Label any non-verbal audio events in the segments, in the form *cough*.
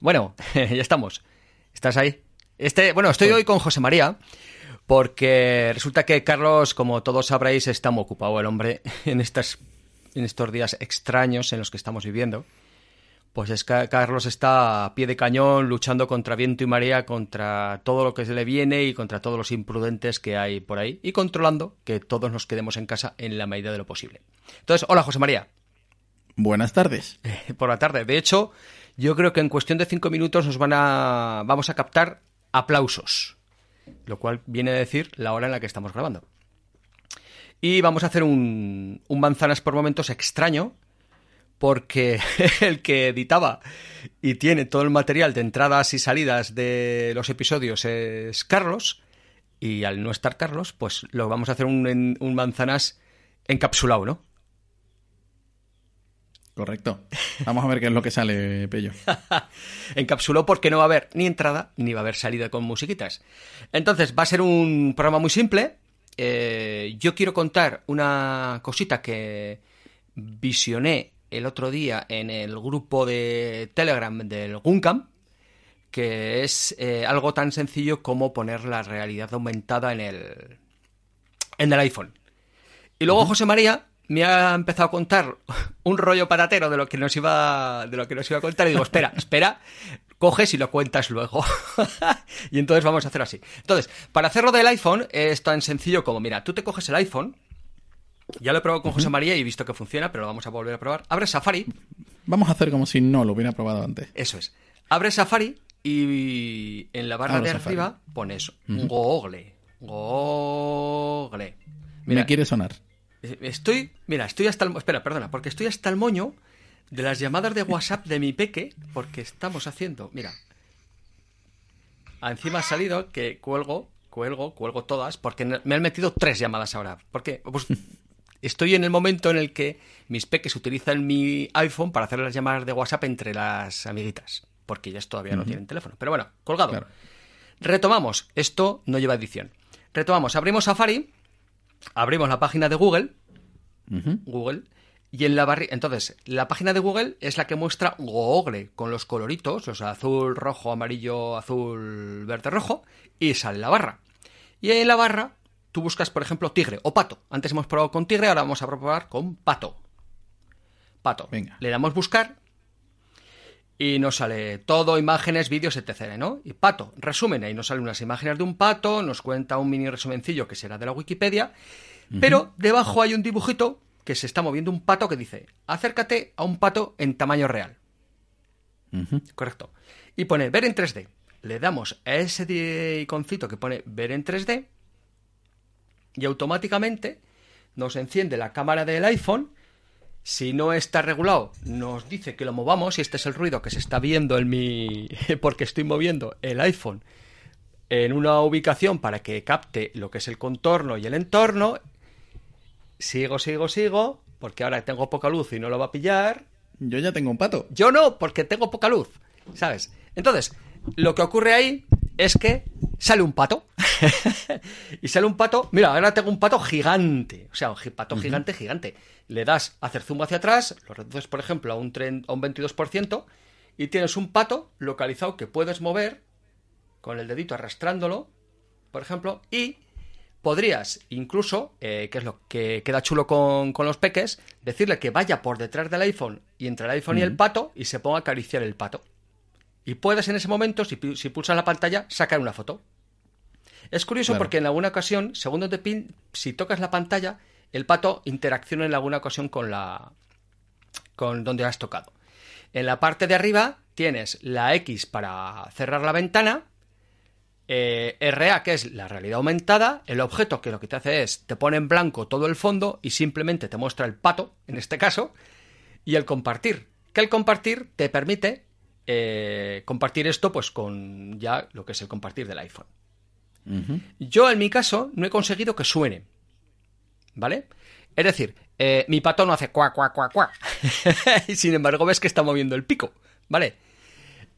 Bueno, *laughs* ya estamos. ¿Estás ahí? Este, bueno, estoy hoy con José María porque resulta que Carlos, como todos sabréis, está muy ocupado el hombre *laughs* en estas en estos días extraños en los que estamos viviendo. Pues es que Carlos está a pie de cañón luchando contra viento y marea, contra todo lo que se le viene y contra todos los imprudentes que hay por ahí y controlando que todos nos quedemos en casa en la medida de lo posible. Entonces, hola José María. Buenas tardes. *laughs* Por la tarde. De hecho, yo creo que en cuestión de cinco minutos nos van a vamos a captar aplausos, lo cual viene a decir la hora en la que estamos grabando. Y vamos a hacer un, un manzanas por momentos extraño, porque *laughs* el que editaba y tiene todo el material de entradas y salidas de los episodios es Carlos, y al no estar Carlos, pues lo vamos a hacer un, un manzanas encapsulado, ¿no? Correcto. Vamos a ver qué es lo que sale, Pello. *laughs* Encapsuló porque no va a haber ni entrada ni va a haber salida con musiquitas. Entonces, va a ser un programa muy simple. Eh, yo quiero contar una cosita que visioné el otro día en el grupo de Telegram del Guncam, que es eh, algo tan sencillo como poner la realidad aumentada en el, en el iPhone. Y luego José María me ha empezado a contar un rollo patatero de lo que nos iba de lo que nos iba a contar y digo, espera, espera, coges y lo cuentas luego. *laughs* y entonces vamos a hacer así. Entonces, para hacerlo del iPhone es tan sencillo como, mira, tú te coges el iPhone, ya lo he probado con José María y he visto que funciona, pero lo vamos a volver a probar. Abre Safari. Vamos a hacer como si no lo hubiera probado antes. Eso es. Abre Safari y en la barra Abro de Safari. arriba pones Google. Google. Me quiere sonar. Estoy, mira, estoy hasta el, espera, perdona, porque estoy hasta el moño de las llamadas de WhatsApp de mi peque, porque estamos haciendo, mira, encima ha salido que cuelgo, cuelgo, cuelgo todas, porque me han metido tres llamadas ahora, porque pues, *laughs* estoy en el momento en el que mis peques utilizan mi iPhone para hacer las llamadas de WhatsApp entre las amiguitas, porque ellas todavía no tienen teléfono, pero bueno, colgado. Claro. Retomamos, esto no lleva edición. Retomamos, abrimos Safari, abrimos la página de Google. Google, y en la barri entonces, la página de Google es la que muestra Google con los coloritos, o sea, azul, rojo, amarillo, azul, verde, rojo, y sale la barra. Y en la barra tú buscas, por ejemplo, tigre o pato. Antes hemos probado con tigre, ahora vamos a probar con pato. Pato. Venga. Le damos buscar y nos sale todo, imágenes, vídeos, etc. ¿no? Y pato, resumen, ahí nos salen unas imágenes de un pato, nos cuenta un mini resumencillo que será de la Wikipedia, pero debajo hay un dibujito que se está moviendo un pato que dice, acércate a un pato en tamaño real. Correcto. Y pone ver en 3D. Le damos a ese iconcito que pone ver en 3D y automáticamente nos enciende la cámara del iPhone. Si no está regulado, nos dice que lo movamos y este es el ruido que se está viendo en mi... *laughs* porque estoy moviendo el iPhone en una ubicación para que capte lo que es el contorno y el entorno. Sigo, sigo, sigo, porque ahora tengo poca luz y no lo va a pillar. Yo ya tengo un pato. Yo no, porque tengo poca luz, ¿sabes? Entonces, lo que ocurre ahí es que sale un pato. *laughs* y sale un pato. Mira, ahora tengo un pato gigante. O sea, un pato gigante, gigante. Le das a hacer zoom hacia atrás, lo reduces, por ejemplo, a un, tren- a un 22%, y tienes un pato localizado que puedes mover con el dedito arrastrándolo, por ejemplo, y podrías incluso, eh, que es lo que queda chulo con, con los peques, decirle que vaya por detrás del iPhone y entre el iPhone y el pato y se ponga a acariciar el pato. Y puedes en ese momento, si, si pulsas la pantalla, sacar una foto. Es curioso Claro. porque en alguna ocasión, según donde pin, si tocas la pantalla, el pato interacciona en alguna ocasión con la con donde has tocado. En la parte de arriba tienes la X para cerrar la ventana, eh, RA, que es la realidad aumentada, el objeto que lo que te hace es te pone en blanco todo el fondo y simplemente te muestra el pato, en este caso, y el compartir, que el compartir te permite eh, compartir esto pues con ya lo que es el compartir del iPhone. Yo en mi caso no he conseguido que suene. ¿Vale? Es decir, eh, mi pato no hace cuá, cuá, cuá, cuá. *laughs* y sin embargo ves que está moviendo el pico. ¿Vale?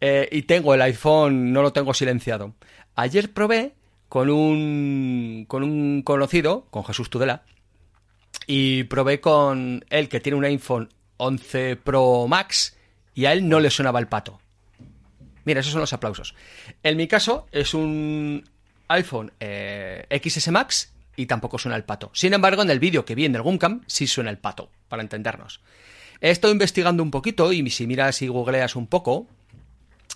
Eh, y tengo el iPhone, no lo tengo silenciado. Ayer probé con un, con un conocido, con Jesús Tudela, y probé con él que tiene un iPhone 11 Pro Max y a él no le sonaba el pato. Mira, esos son los aplausos. En mi caso es un iPhone eh, XS Max y tampoco suena el pato. Sin embargo, en el vídeo que vi en el Guncam sí suena el pato, para entendernos. He estado investigando un poquito y si miras y googleas un poco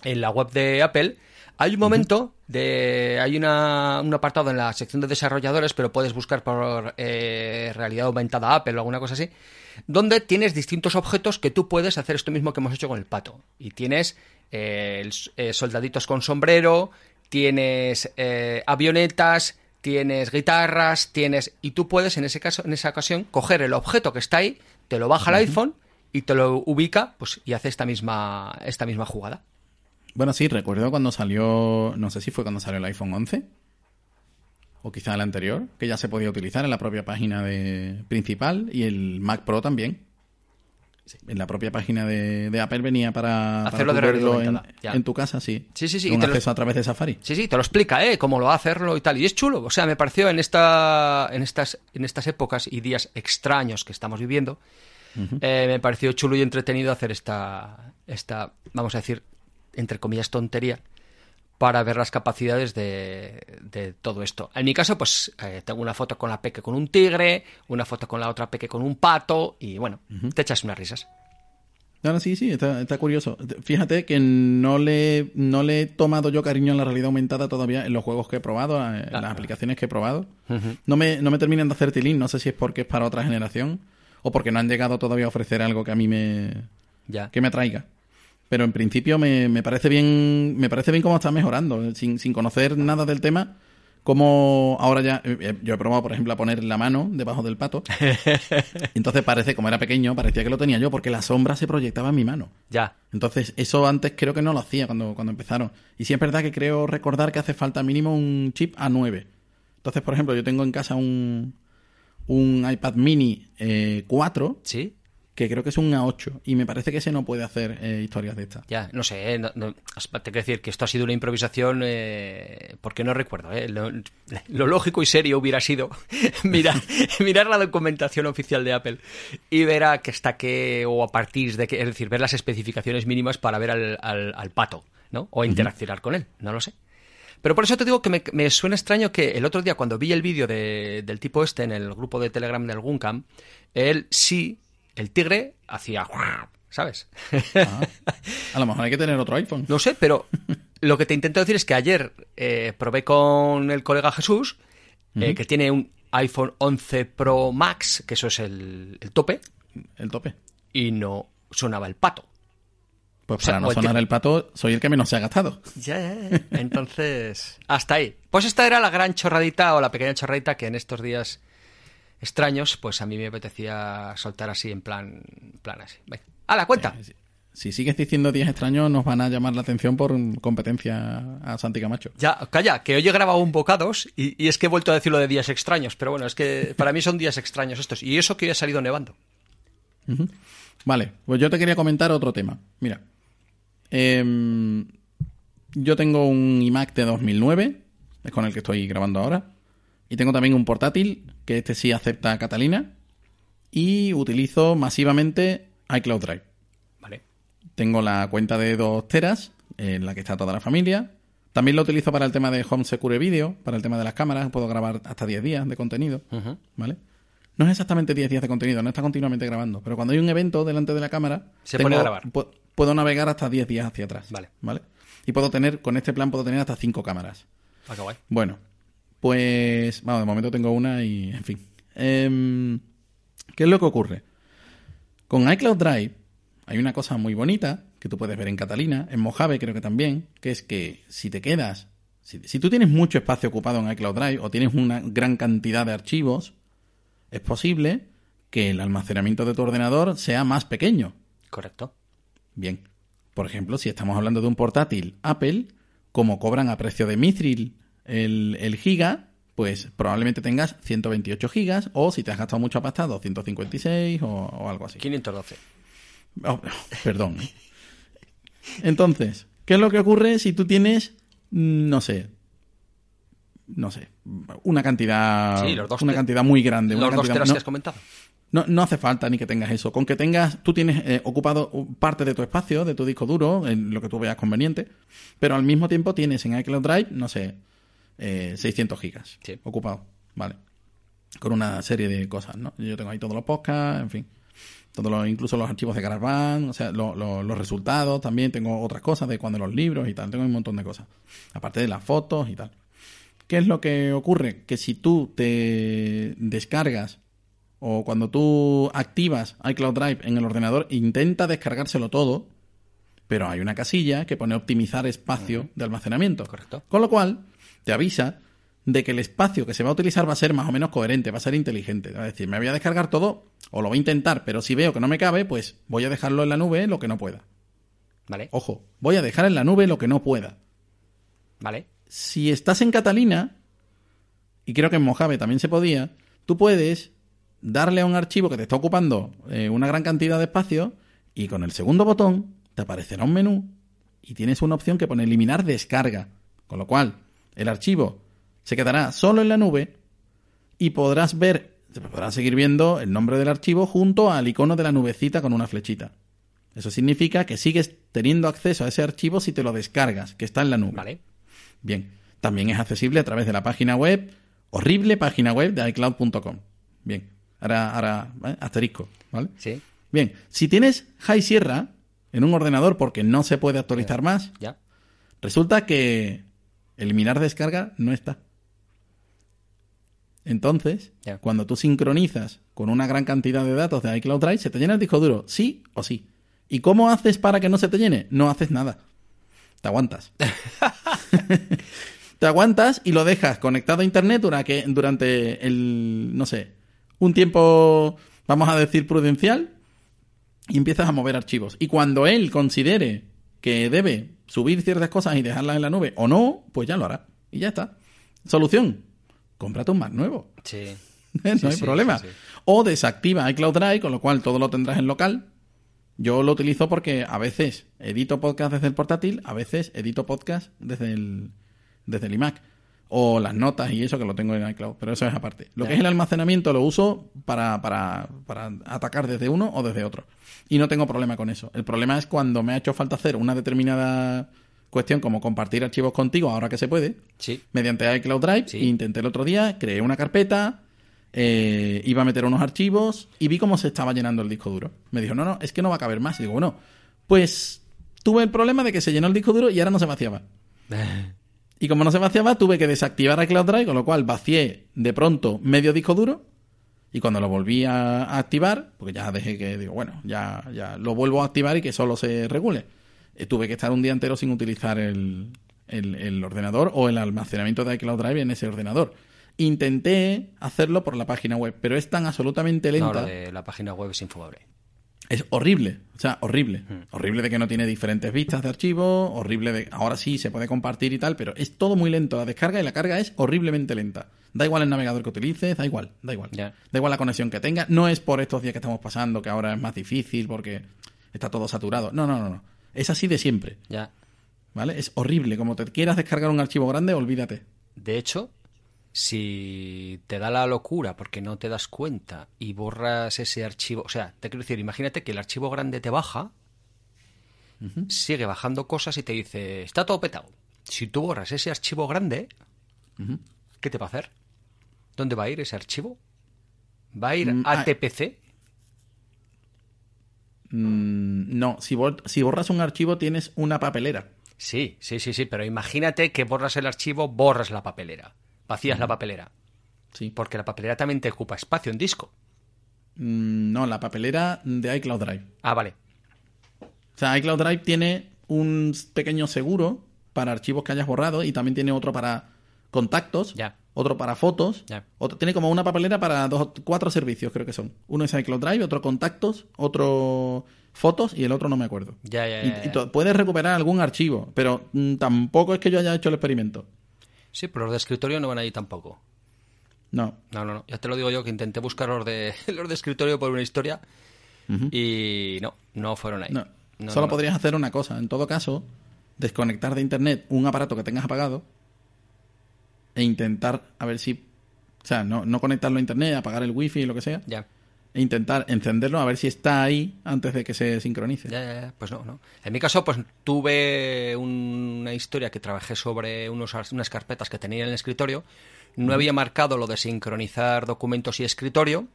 en la web de Apple, hay un momento de. Hay una, un apartado en la sección de desarrolladores, pero puedes buscar por eh, realidad aumentada Apple o alguna cosa así, donde tienes distintos objetos que tú puedes hacer esto mismo que hemos hecho con el pato. Y tienes eh, soldaditos con sombrero, tienes eh, avionetas, tienes guitarras, tienes. Y tú puedes, en ese caso, en esa ocasión, coger el objeto que está ahí, te lo baja al iPhone y te lo ubica, pues, y hace esta misma, esta misma jugada. Bueno, sí, recuerdo cuando salió, no sé si fue cuando salió el iPhone 11 o quizá el anterior, que ya se podía utilizar en la propia página de principal y el Mac Pro también. En la propia página de, de Apple venía para, para Hacerlo tú de en, en tu casa, sí. Sí, sí, sí, lo- acceso a través de Safari. Sí, sí, te lo explica, ¿eh? Cómo lo va a hacerlo y tal. Y es chulo. O sea, me pareció en, esta, en, estas, en estas épocas y días extraños que estamos viviendo, eh, me pareció chulo y entretenido hacer esta, esta, vamos a decir, entre comillas, tontería para ver las capacidades de, de todo esto. En mi caso, pues eh, tengo una foto con la peque con un tigre, una foto con la otra peque con un pato y bueno, te echas unas risas. No, no, sí, sí, está, está curioso. Fíjate que no le, no le he tomado yo cariño en la realidad aumentada todavía en los juegos que he probado, en Ah. las aplicaciones que he probado. no, me, no me terminan de hacer tilín, no sé si es porque es para otra generación o porque no han llegado todavía a ofrecer algo que a mí me, Ya. que me atraiga. Pero en principio me, me parece bien me parece bien cómo está mejorando, sin, sin conocer nada del tema. Como ahora ya, eh, yo he probado, por ejemplo, a poner la mano debajo del pato. *laughs* Entonces parece, como era pequeño, parecía que lo tenía yo, porque la sombra se proyectaba en mi mano. Ya. Entonces, eso antes creo que no lo hacía cuando, cuando empezaron. Y sí es verdad que creo recordar que hace falta mínimo un chip A9. Entonces, por ejemplo, yo tengo en casa un, un iPad mini eh, 4, ¿Sí? Que creo que es un A8. Y me parece que ese no puede hacer eh, historias de estas. Ya, no sé, eh, no, no- tengo que decir que esto ha sido una improvisación eh, porque no recuerdo. eh, Lo, lo lógico y serio hubiera sido *laughs* mirar, *laughs* mirar la documentación oficial de Apple y ver a que hasta qué o a partir de qué, es decir, ver las especificaciones mínimas para ver al, al- al pato, ¿no? O interaccionar con él, no lo sé. Pero por eso te digo que me, me suena extraño que el otro día cuando vi el vídeo de- del tipo este en el grupo de Telegram del Guncam, él sí, el tigre hacía... ¿Sabes? Ah, a lo mejor hay que tener otro iPhone. No sé, pero lo que te intento decir es que ayer eh, probé con el colega Jesús, eh, que tiene un iPhone 11 Pro Max, que eso es el, el tope, El tope. y no sonaba el pato. Pues O sea, para no el sonar el pato, soy el que menos se ha gastado. Ya, ya, ya. Entonces, hasta ahí. Pues esta era la gran chorradita o la pequeña chorradita que en estos días extraños, pues a mí me apetecía soltar así, en plan, plan así. Venga. ¡A la cuenta! Si sigues diciendo días extraños, nos van a llamar la atención por competencia a Santi Camacho. Ya, calla, que hoy he grabado un bocados y, y es que he vuelto a decir lo de días extraños, pero bueno, es que para mí son días extraños estos. Y eso que hoy ha salido nevando. Vale, pues yo te quería comentar otro tema. Mira, em, yo tengo un iMac de 2009, es con el que estoy grabando ahora, y tengo también un portátil, que este sí acepta Catalina, y utilizo masivamente iCloud Drive. Vale. Tengo la cuenta de 2 teras, en la que está toda la familia. También lo utilizo para el tema de Home Secure Video, para el tema de las cámaras. Puedo grabar hasta 10 días de contenido. ¿vale? No es exactamente 10 días de contenido, no está continuamente grabando. Pero cuando hay un evento delante de la cámara, Se pone a grabar. pu- puedo navegar hasta 10 días hacia atrás. Vale. ¿Vale? Y puedo tener, con este plan, puedo tener hasta 5 cámaras. Ah, qué guay. Bueno, pues. Vamos, de momento tengo una y. En fin. Em, ¿Qué es lo que ocurre? Con iCloud Drive hay una cosa muy bonita que tú puedes ver en Catalina, en Mojave creo que también, que es que si te quedas. Si, si tú tienes mucho espacio ocupado en iCloud Drive o tienes una gran cantidad de archivos, es posible que el almacenamiento de tu ordenador sea más pequeño. Correcto. Bien. Por ejemplo, si estamos hablando de un portátil Apple, como cobran a precio de Mithril el, el giga, pues probablemente tengas 128 gigas o si te has gastado mucho pastado 156 o, o algo así. 512. Oh, *laughs* perdón. Entonces, ¿qué es lo que ocurre si tú tienes, no sé, no sé, una cantidad, Sí, los dos una cantidad muy grande, una Los dos cantidad- no, que has comentado. no, no hace falta ni que tengas eso. Con que tengas, tú tienes eh, ocupado parte de tu espacio, de tu disco duro, en lo que tú veas conveniente, pero al mismo tiempo tienes en iCloud Drive, no sé, eh, 600 gigas Sí. ocupado, ¿vale? Con una serie de cosas, ¿no? Yo tengo ahí todos los podcasts, en fin. Todos los, incluso los archivos de GarageBand, o sea, lo- lo- los resultados, también tengo otras cosas de cuando los libros y tal, tengo un montón de cosas. Aparte de las fotos y tal. ¿Qué es lo que ocurre? Que si tú te descargas o cuando tú activas iCloud Drive en el ordenador, intenta descargárselo todo, pero hay una casilla que pone optimizar espacio de almacenamiento. Correcto. Con lo cual, te avisa de que el espacio que se va a utilizar va a ser más o menos coherente, va a ser inteligente. Va a decir, me voy a descargar todo, o lo voy a intentar, pero si veo que no me cabe, pues voy a dejarlo en la nube lo que no pueda. ¿Vale? Ojo, voy a dejar en la nube lo que no pueda. ¿Vale? Si estás en Catalina, y creo que en Mojave también se podía, tú puedes darle a un archivo que te está ocupando eh, una gran cantidad de espacio y con el segundo botón te aparecerá un menú y tienes una opción que pone eliminar descarga. Con lo cual, el archivo se quedará solo en la nube y podrás ver, podrás seguir viendo el nombre del archivo junto al icono de la nubecita con una flechita. Eso significa que sigues teniendo acceso a ese archivo si te lo descargas, que está en la nube. ¿Vale? Bien, también es accesible a través de la página web, horrible página web de iCloud.com. Bien, ahora, ahora, ¿vale? asterisco, ¿vale? Sí. Bien, si tienes High Sierra en un ordenador porque no se puede actualizar más, ¿Ya? resulta que eliminar descarga no está. Entonces, cuando tú sincronizas con una gran cantidad de datos de iCloud Drive, se te llena el disco duro, sí o sí. ¿Y cómo haces para que no se te llene? No haces nada. Te aguantas. *laughs* te aguantas y lo dejas conectado a internet durante el, no sé, un tiempo, vamos a decir, prudencial, y empiezas a mover archivos. Y cuando él considere que debe subir ciertas cosas y dejarlas en la nube o no, pues ya lo hará. Y ya está. Solución. Cómprate un Mac nuevo. Sí. *laughs* no Sí, hay sí, problema. sí. O desactiva iCloud Drive, con lo cual todo lo tendrás en local. Yo lo utilizo porque a veces edito podcast desde el portátil, a veces edito podcast desde el, desde el iMac. O las notas y eso que lo tengo en iCloud, pero eso es aparte. Lo que es el almacenamiento lo uso para, para, para atacar desde uno o desde otro. Y no tengo problema con eso. El problema es cuando me ha hecho falta hacer una determinada cuestión como compartir archivos contigo ahora que se puede, Sí. mediante iCloud Drive. Sí. Intenté el otro día, creé una carpeta, eh, iba a meter unos archivos y vi cómo se estaba llenando el disco duro. Me dijo, no, no, es que no va a caber más. Y digo, bueno, pues tuve el problema de que se llenó el disco duro y ahora no se vaciaba. *laughs* Y como no se vaciaba, tuve que desactivar iCloud Drive, con lo cual vacié de pronto medio disco duro. Y cuando lo volví a a activar, porque ya dejé que, digo, bueno, ya, ya lo vuelvo a activar y que solo se regule. Eh, tuve que estar un día entero sin utilizar el, el- el ordenador o el almacenamiento de iCloud Drive en ese ordenador. Intenté hacerlo por la página web, pero es tan absolutamente No, lenta. lo de la página web es infumable. Es horrible, o sea, horrible. Horrible de que no tiene diferentes vistas de archivo, horrible de... Ahora sí, se puede compartir y tal, pero es todo muy lento. La descarga y la carga es horriblemente lenta. Da igual el navegador que utilices, da igual, da igual. Da igual la conexión que tenga. No es por estos días que estamos pasando, que ahora es más difícil porque está todo saturado. No, no, no, no. Es así de siempre, Ya. ¿vale? Es horrible. Como te quieras descargar un archivo grande, olvídate. De hecho, si te da la locura porque no te das cuenta y borras ese archivo, o sea, te quiero decir, imagínate que el archivo grande te baja, sigue bajando cosas y te dice, está todo petado. Si tú borras ese archivo grande, ¿qué te va a hacer? ¿Dónde va a ir ese archivo? ¿Va a ir Mm, a. TPC? Mm, no, si, bor- si borras un archivo tienes una papelera. Sí, sí, sí, sí, pero imagínate que borras el archivo, borras la papelera, vacías la papelera, Sí. porque la papelera también te ocupa espacio en disco. Mm, no, la papelera de iCloud Drive. Ah, vale. O sea, iCloud Drive tiene un pequeño seguro para archivos que hayas borrado y también tiene otro para contactos, Ya. otro para fotos, Ya. otro, tiene como una papelera para dos, cuatro servicios, creo que son. Uno es iCloud Drive, otro contactos, otro fotos y el otro no me acuerdo. Ya, ya, ya, y ya. puedes recuperar algún archivo, pero mm, tampoco es que yo haya hecho el experimento. Sí, pero los de escritorio no van ahí tampoco. No. No, no, no. Ya te lo digo yo que intenté buscar los de, *laughs* los de escritorio por una historia y no, no fueron ahí. No. No, Solo no. podrías hacer una cosa. En todo caso, desconectar de internet un aparato que tengas apagado e intentar a ver si. O sea, no, no conectarlo a internet, apagar el wifi lo que sea. Ya. E intentar encenderlo a ver si está ahí antes de que se sincronice. Ya, ya, ya. Pues no, no. En mi caso, pues tuve una historia que trabajé sobre unos, unas carpetas que tenía en el escritorio. No había marcado lo de sincronizar documentos y escritorio.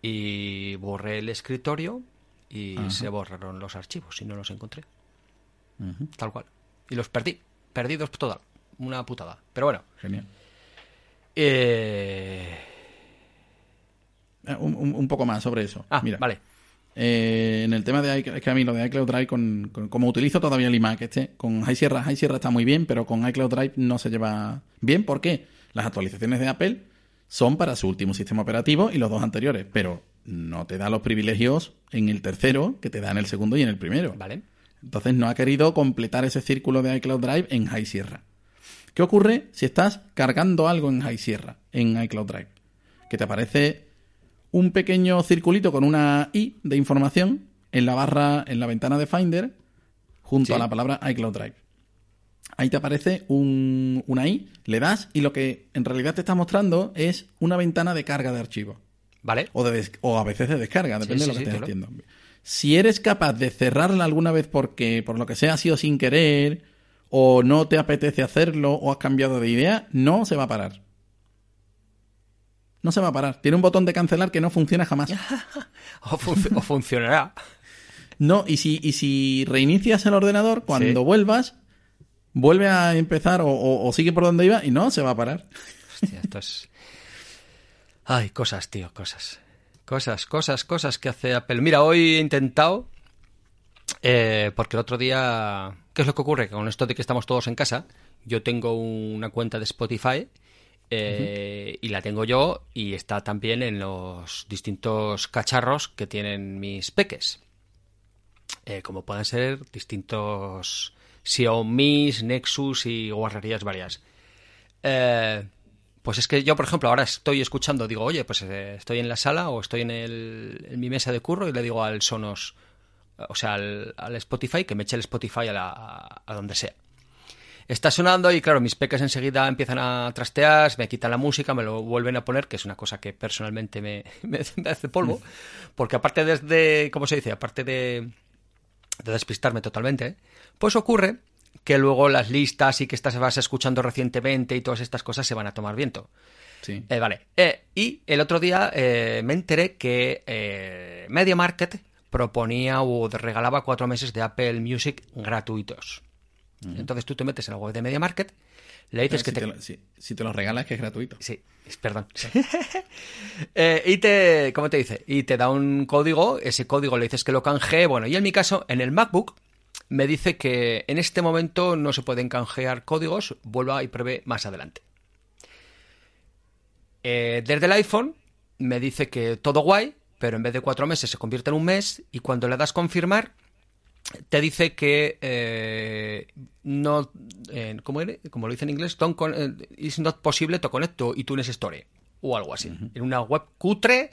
Y borré el escritorio y se borraron los archivos y no los encontré. Tal cual. Y los perdí. Perdidos total. Una putada. Pero bueno. Genial. Eh... Eh, Un, un- un poco más sobre eso. Ah, Mira, vale. Eh, en el tema de iCloud, es que a mí lo de iCloud Drive, con, con- como utilizo todavía el iMac este, con High Sierra, High Sierra está muy bien, pero con iCloud Drive no se lleva bien. ¿Por qué? Las actualizaciones de Apple son para su último sistema operativo y los dos anteriores, pero no te da los privilegios en el tercero que te da en el segundo y en el primero. Vale. Entonces no ha querido completar ese círculo de iCloud Drive en High Sierra. ¿Qué ocurre si estás cargando algo en High Sierra, en iCloud Drive? Que te aparece un pequeño circulito con una I de información en la barra, en la ventana de Finder, junto Sí. a la palabra iCloud Drive. Ahí te aparece un- una I, le das y lo que en realidad te está mostrando es una ventana de carga de archivos. Vale. O, de o a veces de descarga, depende sí, de lo que estés claro. haciendo. Si eres capaz de cerrarla alguna vez porque por lo que sea ha sido sin querer, o no te apetece hacerlo, o has cambiado de idea, no se va a parar. No se va a parar. Tiene un botón de cancelar que no funciona jamás. *laughs* O, func- o funcionará. No, y si, y si reinicias el ordenador, cuando Sí. vuelvas, vuelve a empezar o, o- o sigue por donde iba y no se va a parar. Hostia, esto es... Ay, cosas, tío, cosas. Cosas, cosas, cosas que hace Apple. Mira, hoy he intentado... eh, porque el otro día... ¿Qué es lo que ocurre? Que con esto de que estamos todos en casa, yo tengo una cuenta de Spotify eh, y la tengo yo y está también en los distintos cacharros que tienen mis peques. Eh, como pueden ser distintos Xiaomi, Nexus y guarrerías varias. Eh, pues es que yo, por ejemplo, ahora estoy escuchando, digo, oye, pues eh, estoy en la sala o estoy en, el- en mi mesa de curro y le digo al Sonos, o sea, al, al Spotify, que me eche el Spotify a, la- a- a donde sea. Está sonando y claro, mis peques enseguida empiezan a trastear, me quitan la música, me lo vuelven a poner, que es una cosa que personalmente me, *laughs* me- me hace polvo, porque aparte desde, ¿cómo se dice? Aparte de, de despistarme totalmente, pues ocurre que luego las listas y que estas vas escuchando recientemente y todas estas cosas se van a tomar viento. Sí. Eh, vale. Eh, y el otro día eh, me enteré que Media Market proponía o regalaba cuatro meses de Apple Music gratuitos. Entonces tú te metes en la web de Media Market, le dices si, que te... te... lo, si- si te lo regalas, que es gratuito. Sí, perdón. *laughs* Eh, y te, ¿cómo te dice? Y te da un código, ese código le dices que lo canje, bueno, y en mi caso, en el MacBook, me dice que en este momento no se pueden canjear códigos, vuelva y pruebe más adelante. Eh, desde el iPhone me dice que todo guay, pero en vez de cuatro meses se convierte en un mes y cuando le das confirmar te dice que eh, no, eh, ¿cómo? Como lo dice en inglés, don't con- eh, it's not possible to connect to iTunes Store o algo así. En una web cutre,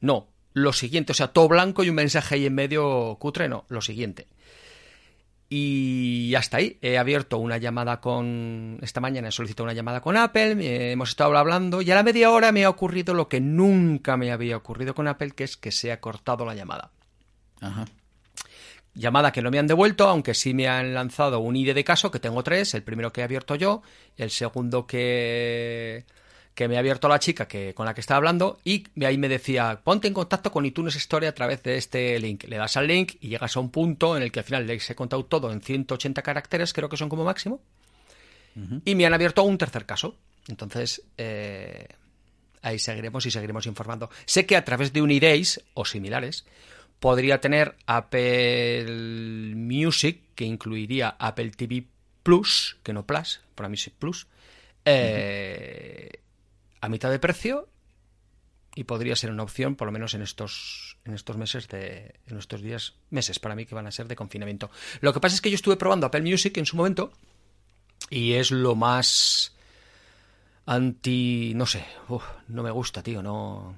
no. Lo siguiente, o sea, todo blanco y un mensaje ahí en medio cutre, no, lo siguiente. Y hasta ahí. He abierto una llamada con. Esta mañana he solicitado una llamada con Apple. Hemos estado hablando. Y a la media hora me ha ocurrido lo que nunca me había ocurrido con Apple, que es que se ha cortado la llamada. Ajá. Llamada que no me han devuelto, aunque sí me han lanzado un ID de caso, que tengo tres. El primero que he abierto yo, el segundo que, que me ha abierto la chica que, con la que estaba hablando, y ahí me decía, ponte en contacto con iTunes Story a través de este link. Le das al link y llegas a un punto en el que al final les he contado todo en 180 caracteres, creo que son como máximo, y me han abierto un tercer caso. Entonces, eh, ahí seguiremos y seguiremos informando. Sé que a través de Unidays o similares podría tener Apple Music, que incluiría Apple TV Plus, que no Plus, para mí sí Plus, eh, a mitad de precio y podría ser una opción, por lo menos en estos, en estos meses de, en estos días, meses para mí que van a ser de confinamiento. Lo que pasa es que yo estuve probando Apple Music en su momento y es lo más anti, no sé, uf, no me gusta, tío, no,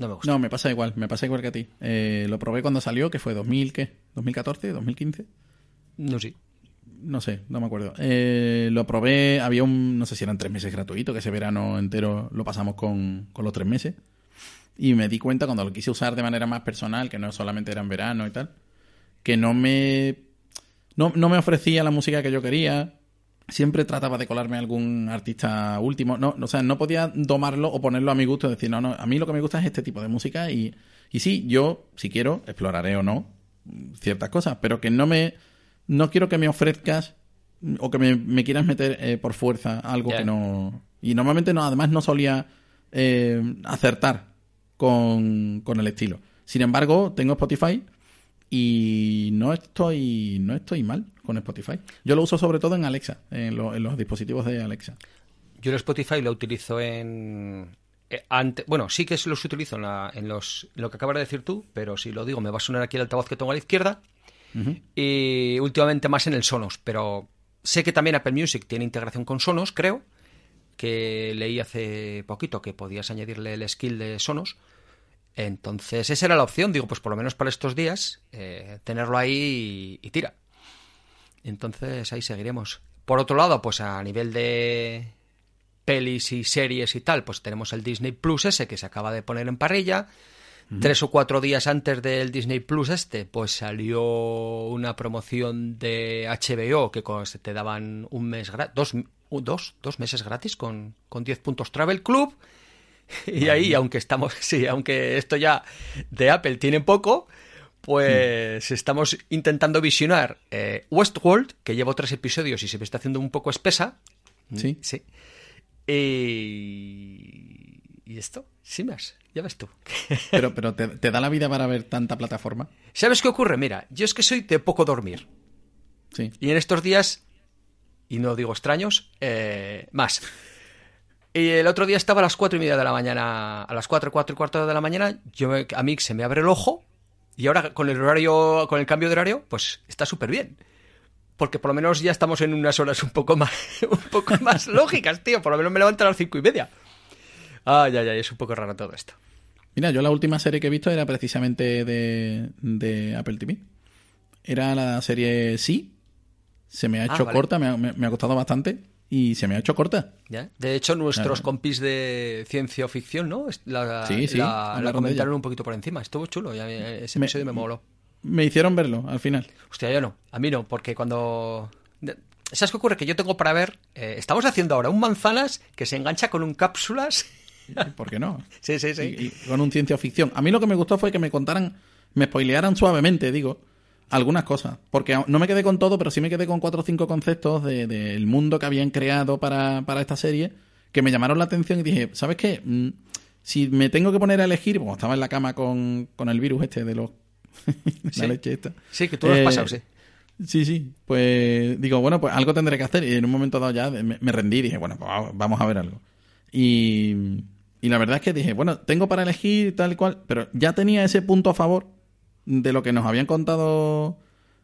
no me gusta. No, me pasa igual, me pasa igual que a ti. Eh, lo probé cuando salió, que fue 2000, ¿qué? ¿2014? ¿2015? No sé. No sé, no me acuerdo. Eh, lo probé, había un, no sé si eran tres meses gratuitos, que ese verano entero lo pasamos con, con los tres meses. Y me di cuenta cuando lo quise usar de manera más personal, que no solamente era en verano y tal, que no me. No, no me ofrecía la música que yo quería. Siempre trataba de colarme a algún artista último. No, o sea, no podía domarlo o ponerlo a mi gusto. Decir, no, no, a mí lo que me gusta es este tipo de música. Y, y sí, yo, si quiero, exploraré o no ciertas cosas, pero que no me. No quiero que me ofrezcas o que me, me quieras meter eh, por fuerza algo que no. Y normalmente no, además no solía eh, acertar con, con el estilo. Sin embargo, tengo Spotify y no estoy, no estoy mal con Spotify. Yo lo uso sobre todo en Alexa, en, lo- en los dispositivos de Alexa. Yo el Spotify lo utilizo en... eh, ante- bueno, sí que los utilizo en, la- en los, en lo que acabas de decir tú, pero si lo digo me va a sonar aquí el altavoz que tengo a la izquierda. Y últimamente más en el Sonos, pero sé que también Apple Music tiene integración con Sonos, creo, que leí hace poquito que podías añadirle el skill de Sonos. Entonces, esa era la opción, digo, pues por lo menos para estos días, eh, tenerlo ahí y, y tira. Entonces, ahí seguiremos. Por otro lado, pues a nivel de pelis y series y tal, pues tenemos el Disney Plus ese que se acaba de poner en parrilla. Tres o cuatro días antes del Disney Plus este, pues salió una promoción de HBO que te daban un mes dos, dos, dos meses gratis con, con 10 puntos Travel Club. *laughs* Y ahí, aunque estamos, *laughs* sí, aunque esto ya de Apple tiene poco, pues estamos intentando visionar eh, Westworld, que llevo tres episodios y se me está haciendo un poco espesa. Sí. Sí. Y, y esto, sin más, ya ves tú. *laughs* Pero, pero te, te da la vida para ver tanta plataforma. ¿Sabes qué ocurre? Mira, yo es que soy de poco dormir. Sí. Y en estos días, y no digo extraños, eh, más. Y el otro día estaba a las cuatro y media de la mañana, a las cuatro, cuatro y cuarto de la mañana, yo me- a mí se me abre el ojo y ahora con el horario, con el cambio de horario, pues está súper bien. Porque por lo menos ya estamos en unas horas un poco más, *laughs* un poco más *laughs* lógicas, tío. Por lo menos me levanto a las cinco y media. Ay, ay, ay, es un poco raro todo esto. Mira, yo la última serie que he visto era precisamente de, de Apple TV. Era la serie Sí. Se me ha Ah, hecho vale. corta, me ha, me- me ha costado bastante y se me ha hecho corta. ¿Ya? De hecho, nuestros Ah. compis de ciencia ficción, ¿no? La, Sí, sí, la- la comentaron un poquito por encima. Estuvo chulo. ya, eh, ese Me- episodio me moló. Me hicieron verlo al final. Hostia, yo no. A mí no, porque cuando... ¿Sabes qué ocurre? Que yo tengo para ver... eh, estamos haciendo ahora un manzanas que se engancha con un cápsulas. *laughs* ¿Por qué no? sí, sí, sí. Y, y con un ciencia ficción. A mí lo que me gustó fue que me contaran, me spoilearan suavemente, digo, algunas cosas. Porque no me quedé con todo, pero sí me quedé con cuatro o cinco conceptos de- del mundo que habían creado para, para esta serie que me llamaron la atención y dije, ¿sabes qué? Mm, Si me tengo que poner a elegir, como estaba en la cama con, con el virus este de los... *laughs* la Sí. leche esta. Sí, que tú lo has Eh, pasado, sí. Sí, sí. Pues digo, bueno, pues algo tendré que hacer. Y en un momento dado ya me, me rendí y dije, bueno, pues va- vamos a ver algo. Y, y la verdad es que dije, bueno, tengo para elegir tal y cual, pero ya tenía ese punto a favor de lo que nos habían contado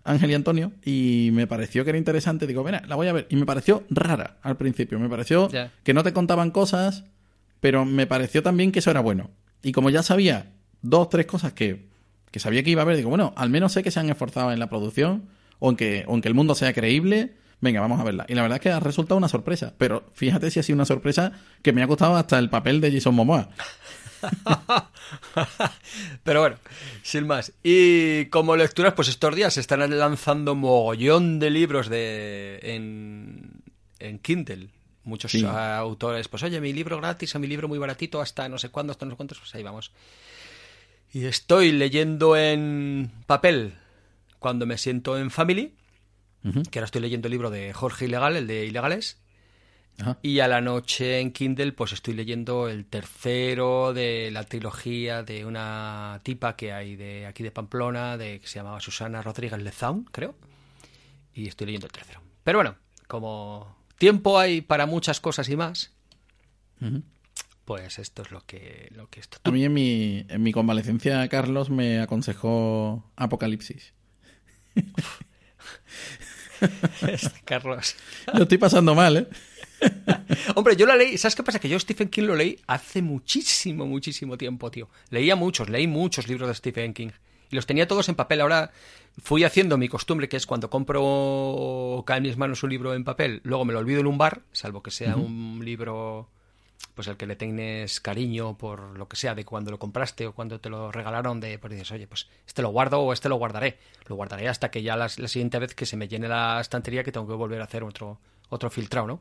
Ángel y Antonio y me pareció que era interesante. Digo, mira, la voy a ver. Y me pareció rara al principio. Me pareció que no te contaban cosas, pero me pareció también que eso era bueno. Y como ya sabía dos, tres cosas que, que sabía que iba a ver, digo, bueno, al menos sé que se han esforzado en la producción o en que, o en que el mundo sea creíble. Venga, vamos a verla. Y la verdad es que ha resultado una sorpresa. Pero fíjate si ha sido una sorpresa que me ha gustado hasta el papel de Jason Momoa. *laughs* Pero bueno, sin más. Y como lecturas, pues estos días se están lanzando mogollón de libros de en, en Kindle. Muchos Sí. autores, pues oye, mi libro gratis, a mi libro muy baratito, hasta no sé cuándo, hasta no sé cuántos, pues ahí vamos. Y estoy leyendo en papel cuando me siento en Family, que ahora estoy leyendo el libro de Jorge Ilegal, el de Ilegales. Ajá. Y a la noche en Kindle, pues estoy leyendo el tercero de la trilogía de una tipa que hay de aquí de Pamplona, de que se llamaba Susana Rodríguez Lezaun, creo. Y estoy leyendo el tercero. Pero bueno, como tiempo hay para muchas cosas y más. Pues esto es lo que, lo que esto. A mí en mi, en mi convalecencia Carlos me aconsejó Apocalipsis. *laughs* Este, Carlos. Lo estoy pasando mal, ¿eh? *laughs* Hombre, yo la leí. ¿Sabes qué pasa? Que yo Stephen King lo leí hace muchísimo, muchísimo tiempo, tío. Leía muchos, leí muchos libros de Stephen King. Y los tenía todos en papel. Ahora fui haciendo mi costumbre, que es cuando compro cae en mis manos un libro en papel, luego me lo olvido en un bar, salvo que sea un libro pues el que le tienes cariño por lo que sea de cuando lo compraste o cuando te lo regalaron de pues dices oye pues este lo guardo o este lo guardaré lo guardaré hasta que ya la, la siguiente vez que se me llene la estantería que tengo que volver a hacer otro otro filtrado no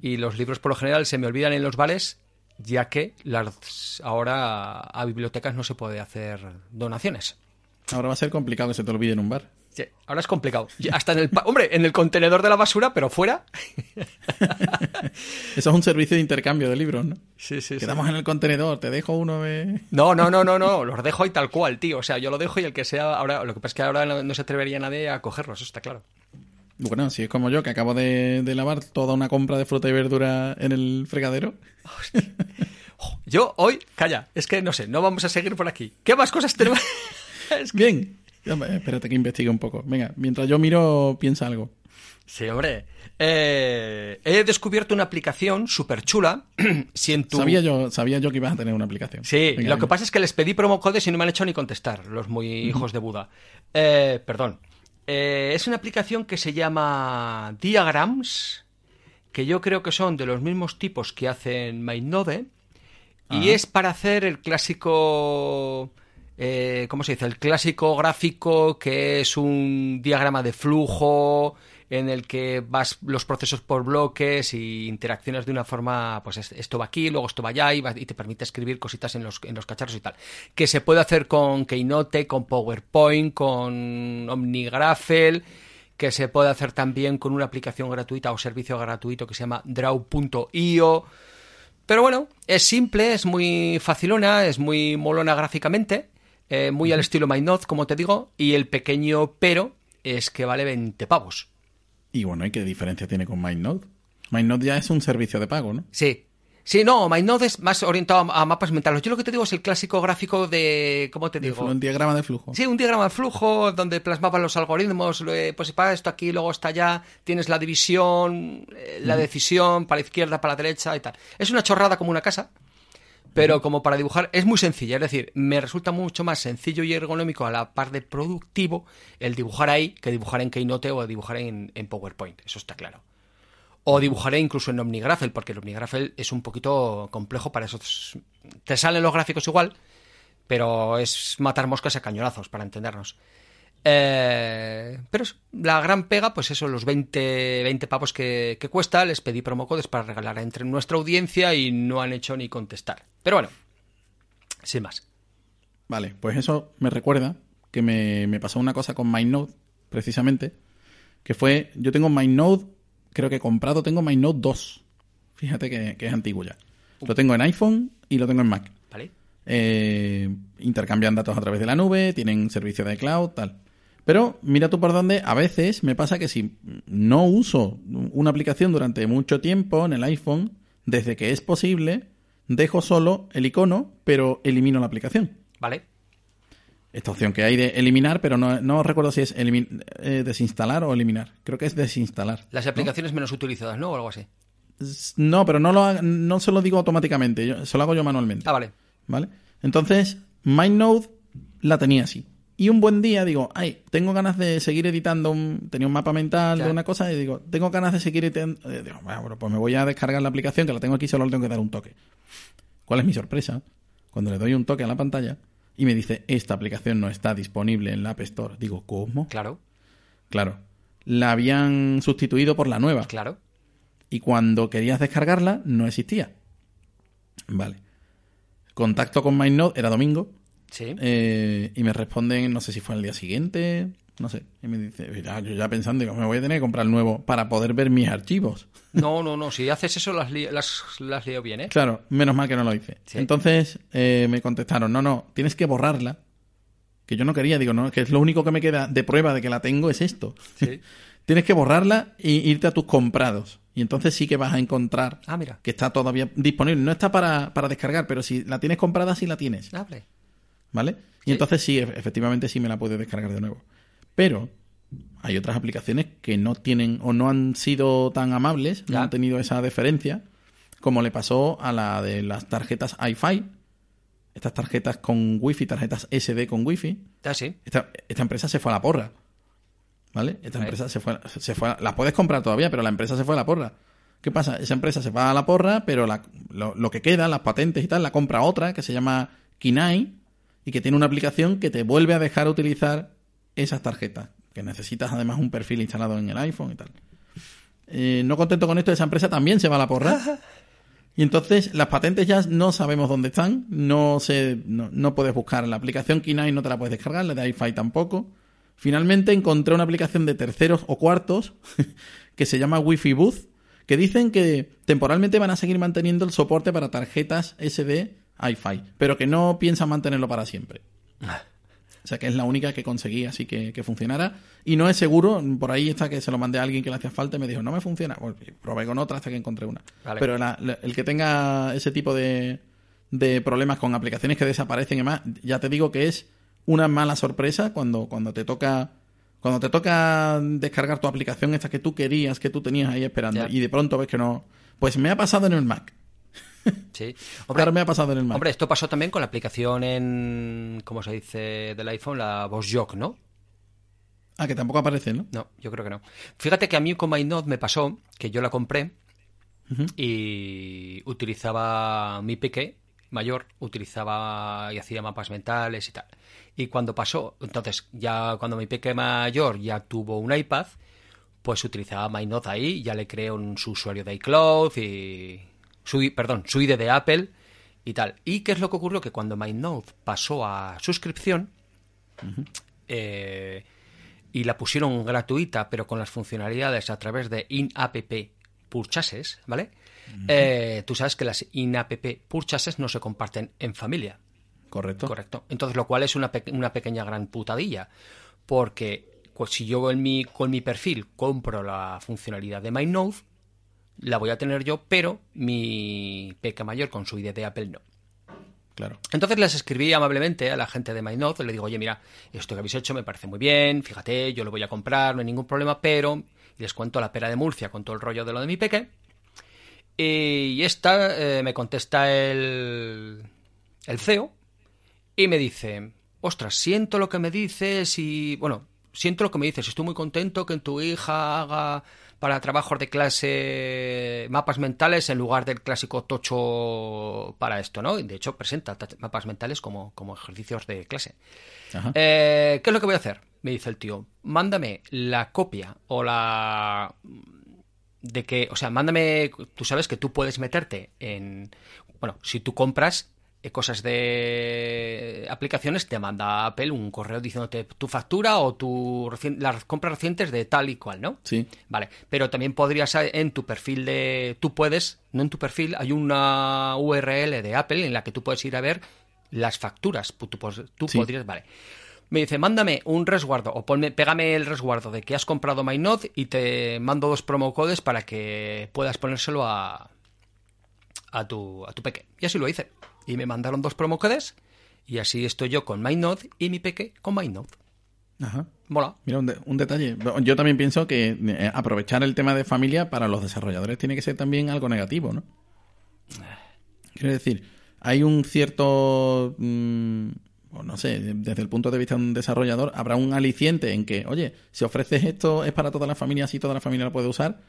y los libros por lo general se me olvidan en los bares ya que las ahora a bibliotecas no se puede hacer donaciones Ahora va a ser complicado que se te olvide en un bar. Sí, ahora es complicado. Hasta en el, hombre, en el contenedor de la basura, pero fuera. *laughs* Eso es un servicio de intercambio de libros, ¿no? Sí, sí, Quedamos en el contenedor, te dejo uno de... No, no, no, no, no, los dejo ahí tal cual, tío. O sea, yo lo dejo y el que sea ahora, lo que pasa es que ahora no, no se atrevería nadie a cogerlos, eso está claro. Bueno, si es como yo, que acabo de, de lavar toda una compra de fruta y verdura en el fregadero. Yo hoy, calla, es que no sé, no vamos a seguir por aquí. ¿Qué más cosas tenemos? *laughs* Es que- Bien. Eh, Espérate que investigue un poco. Venga, mientras yo miro, piensa algo. Sí, hombre. Eh, he descubierto una aplicación súper chula. *clears throat* si en tu... Sabía yo, sabía yo que ibas a tener una aplicación. Sí, Venga, lo que pasa es que les pedí promo codes y no me han hecho ni contestar, los muy hijos de Buda. Eh, perdón. Eh, es una aplicación que se llama Diagrams, que yo creo que son de los mismos tipos que hacen MindNode, y es para hacer el clásico... eh, ¿Cómo se dice? El clásico gráfico que es un diagrama de flujo en el que vas los procesos por bloques y interacciones de una forma, pues es- esto va aquí, luego esto va allá y, va- y te permite escribir cositas en los, en los cacharros y tal. Que se puede hacer con Keynote, con PowerPoint, con OmniGraffle, que se puede hacer también con una aplicación gratuita o servicio gratuito que se llama Draw.io. Pero bueno, es simple, es muy facilona, es muy molona gráficamente, eh, muy al estilo MyNode, como te digo, y el pequeño pero es que vale 20 pavos. Y bueno, ¿y qué diferencia tiene con MindNode? MindNode ya es un servicio de pago, ¿no? Sí. Sí, no, MyNode es más orientado a, mapas mentales. Yo lo que te digo es el clásico gráfico de... ¿Cómo te digo? Un diagrama de flujo. Sí, un diagrama de flujo donde plasmaban los algoritmos, eh, pues para esto aquí, luego está allá, tienes la división, eh, la decisión, para la izquierda, para la derecha y tal. Es una chorrada como una casa, pero como para dibujar es muy sencilla, es decir, me resulta mucho más sencillo y ergonómico a la par de productivo el dibujar ahí que dibujar en Keynote o dibujar en, PowerPoint, eso está claro. O dibujaré incluso en OmniGraffle, porque el OmniGraffle es un poquito complejo para esos... Te salen los gráficos igual, pero es matar moscas a cañonazos, para entendernos. Eh, pero la gran pega, pues eso, los 20, 20 pavos que, que cuesta, les pedí promocodes para regalar entre nuestra audiencia y no han hecho ni contestar. Pero bueno, sin más. Vale, pues eso me recuerda que me, me pasó una cosa con MindNode, precisamente, que fue, yo tengo MindNode, creo que comprado tengo MindNode 2. Fíjate que, que es antiguo ya. Lo tengo en iPhone y lo tengo en Mac. ¿Vale? Eh, intercambian datos a través de la nube, tienen servicio de cloud, tal. Pero mira tú por dónde, a veces me pasa que si no uso una aplicación durante mucho tiempo en el iPhone, desde que es posible, dejo solo el icono, pero elimino la aplicación. ¿Vale? Esta opción que hay de eliminar, pero no, no recuerdo si es eh, desinstalar o eliminar. Creo que es desinstalar. Las aplicaciones menos utilizadas, ¿no? O algo así. No, pero no, lo, no se lo digo automáticamente, yo, se lo hago yo manualmente. Ah, vale. ¿Vale? Entonces, MindNode la tenía así. Y un buen día digo, ay, tengo ganas de seguir editando un... Tenía un mapa mental de una cosa y digo, tengo ganas de seguir editando... eh, digo, "Bueno, bueno, pues me voy a descargar la aplicación, que la tengo aquí, solo le tengo que dar un toque. ¿Cuál es mi sorpresa? Cuando le doy un toque a la pantalla y me dice, esta aplicación no está disponible en la App Store. Digo, ¿cómo? Claro, Claro. La habían sustituido por la nueva. claro. Y cuando querías descargarla, no existía. Vale. Contacto con MindNode, era domingo. Sí. eh, y me responden, no sé si fue al día siguiente, no sé. Y me dice, ya, yo ya pensando, digo, me voy a tener que comprar el nuevo para poder ver mis archivos. No, no, no. Si haces eso, las, li- las, las leo bien, ¿eh? Claro, menos mal que no lo hice. Sí. Entonces eh, me contestaron, no, no, tienes que borrarla. Que yo no quería, digo, no, que es lo único que me queda de prueba de que la tengo es esto. Sí. *laughs* Tienes que borrarla e irte a tus comprados. Y entonces sí que vas a encontrar Ah, mira. que está todavía disponible. No está para, para descargar, pero si la tienes comprada, sí la tienes. Ah, vale. ¿Vale? Y Sí. entonces sí, efectivamente sí me la puedes descargar de nuevo. Pero hay otras aplicaciones que no tienen o no han sido tan amables, no Ya. han tenido esa deferencia, como le pasó a la de las tarjetas iFi. Estas tarjetas con wifi, tarjetas SD con wifi. Ah, sí. Esta, esta empresa se fue a la porra. ¿Vale? Esta empresa se fue, se fue a- La puedes comprar todavía, pero la empresa se fue a la porra. ¿Qué pasa? Esa empresa se va a la porra, pero la- lo, lo que queda, las patentes y tal, la compra otra que se llama Kinai y que tiene una aplicación que te vuelve a dejar utilizar esas tarjetas. Que necesitas además un perfil instalado en el iPhone y tal. Eh, no contento con esto, esa empresa también se va a la porra. *laughs* Y entonces las patentes ya no sabemos dónde están, no se, no, no puedes buscar la aplicación Kinai, no te la puedes descargar, la de iFi tampoco. Finalmente encontré una aplicación de terceros o cuartos *laughs* que se llama Wi-Fi Booth, que dicen que temporalmente van a seguir manteniendo el soporte para tarjetas SD iFi, pero que no piensan mantenerlo para siempre. O sea que es la única que conseguí así que, que funcionara. Y no es seguro, por ahí está que se lo mandé a alguien que le hacía falta y me dijo, no me funciona. Bueno, probé con otra hasta que encontré una. Vale. Pero la- la- el que tenga ese tipo de, de problemas con aplicaciones que desaparecen y demás, ya te digo que es una mala sorpresa cuando, cuando te toca. Cuando te toca descargar tu aplicación, esta que tú querías, que tú tenías ahí esperando, Ya. y de pronto ves que no. Pues me ha pasado en el Mac. *laughs* Sí. Ahora Hombre, me ha pasado en el Mac. hombre, esto pasó también con la aplicación en. ¿Cómo se dice? Del iPhone, la VoiceJock, ¿no? Ah, que tampoco aparece, ¿no? No, yo creo que no. Fíjate que a mí con MyNote me pasó que yo la compré y utilizaba mi peque mayor, utilizaba y hacía mapas mentales y tal. Y cuando pasó, entonces ya cuando mi peque mayor ya tuvo un iPad, pues utilizaba MyNote ahí, ya le creé un su usuario de iCloud y su, perdón, su ID de Apple y tal. ¿Y qué es lo que ocurrió? Que cuando MyNote pasó a suscripción, eh, y la pusieron gratuita, pero con las funcionalidades a través de in-app purchases, ¿vale? Eh, tú sabes que las in-app purchases no se comparten en familia, Correcto. correcto. Entonces, lo cual es una, pe- una pequeña gran putadilla, porque pues, si yo en mi, con mi perfil compro la funcionalidad de MyNote, la voy a tener yo, pero mi peca mayor con su ID de Apple no. Claro. Entonces les escribí amablemente a la gente de MyNote, le digo, oye, mira, esto que habéis hecho me parece muy bien, fíjate, yo lo voy a comprar, no hay ningún problema, pero les cuento la pera de Murcia con todo el rollo de lo de mi peque. Y esta eh, me contesta el, el CEO y me dice, ostras, siento lo que me dices y, bueno, siento lo que me dices, estoy muy contento que tu hija haga para trabajos de clase mapas mentales en lugar del clásico tocho para esto, ¿no? De hecho, presenta ta- mapas mentales como, como ejercicios de clase. Eh, ¿Qué es lo que voy a hacer? Me dice el tío. Mándame la copia o la de que, o sea, mándame, tú sabes que tú puedes meterte en, bueno, si tú compras cosas de aplicaciones, te manda Apple un correo diciéndote tu factura o tu recien- las compras recientes de tal y cual, ¿no? Sí. Vale, pero también podrías eh, en tu perfil de, tú puedes, no en tu perfil, hay una URL de Apple en la que tú puedes ir a ver las facturas. Tú, tú Sí. podrías, vale. Me dice, mándame un resguardo o ponme, pégame el resguardo de que has comprado MyNote y te mando dos promo codes para que puedas ponérselo a, a tu, a tu peque. Y así lo hice. Y me mandaron dos promo codes y así estoy yo con MyNote y mi peque con MyNote. Ajá. Mola. Mira, un, de- un detalle. Yo también pienso que eh, aprovechar el tema de familia para los desarrolladores tiene que ser también algo negativo, ¿no? Quiero decir, hay un cierto, mm, no sé, desde el punto de vista de un desarrollador, habrá un aliciente en que, oye, si ofreces esto es para toda la familia, así toda la familia lo puede usar.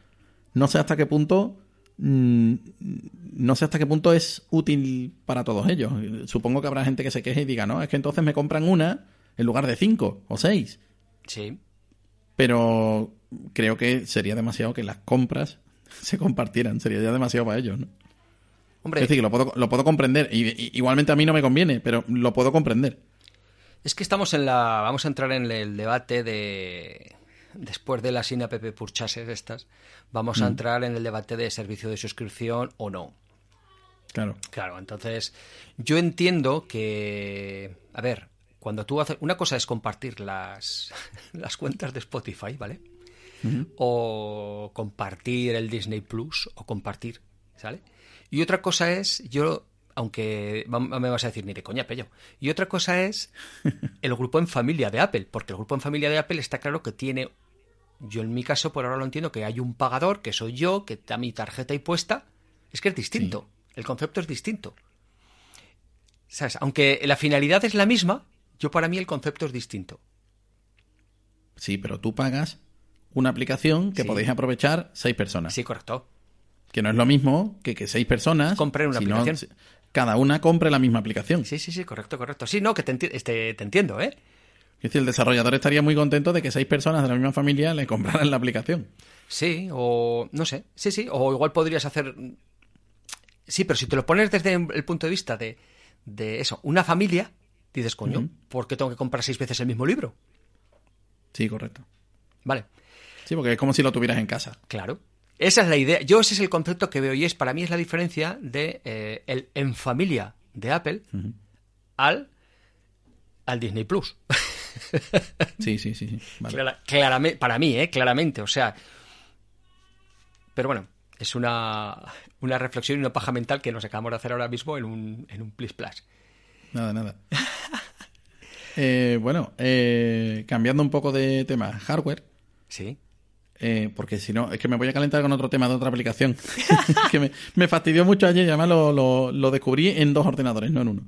No sé hasta qué punto, no sé hasta qué punto es útil para todos ellos. Supongo que habrá gente que se queje y diga, no, es que entonces me compran una en lugar de cinco o seis Sí. pero creo que sería demasiado que las compras *laughs* se compartieran, sería ya demasiado para ellos, ¿no? Hombre, Es decir, que lo puedo, lo puedo comprender, y, y- igualmente a mí no me conviene, pero lo puedo comprender. Es que estamos en la. Vamos a entrar en el debate de. Después de las INAPP purchases estas, vamos Mm. a entrar en el debate de servicio de suscripción o no. Claro. Claro, entonces yo entiendo que. A ver, cuando tú haces. Una cosa es compartir las, *laughs* las cuentas de Spotify, ¿vale? o compartir el Disney Plus o compartir, ¿sale? Y otra cosa es, yo, aunque me vas a decir ni de coña, pello. Y otra cosa es *laughs* el grupo en familia de Apple, porque el grupo en familia de Apple está claro que tiene, yo en mi caso por ahora lo entiendo, que hay un pagador, que soy yo, que está mi tarjeta ahí puesta. Es que es distinto, el concepto es distinto. ¿Sabes? Aunque la finalidad es la misma, yo para mí el concepto es distinto. Sí, pero tú pagas una aplicación que podéis aprovechar seis personas. Sí, correcto. Que no es lo mismo que que seis personas compren una aplicación. Cada una compre la misma aplicación. Sí, sí, sí, correcto, correcto. Sí, no, que te, este, te entiendo, ¿eh? Es decir, el desarrollador estaría muy contento de que seis personas de la misma familia le compraran la aplicación. Sí, o no sé, sí, sí, o igual podrías hacer... Sí, pero si te lo pones desde el punto de vista de, de eso, una familia, dices, coño, ¿por qué tengo que comprar seis veces el mismo libro? Sí, correcto. Vale. Sí, porque es como si lo tuvieras en casa. Claro. Esa es la idea. Yo ese es el concepto que veo y es para mí es la diferencia de eh, el en familia de Apple al al Disney Plus. *laughs* *laughs* sí, sí, sí. claramente, para mí, ¿eh? Claramente. O sea. Pero bueno, es una, una reflexión y una paja mental que nos acabamos de hacer ahora mismo en un, en un Plus Plus. Nada, nada. *laughs* Eh, bueno, eh, cambiando un poco de tema, hardware. Sí. Eh, porque si no, es que me voy a calentar con otro tema de otra aplicación. *laughs* que me, fastidió mucho ayer y además lo, lo, descubrí en dos ordenadores, no en uno.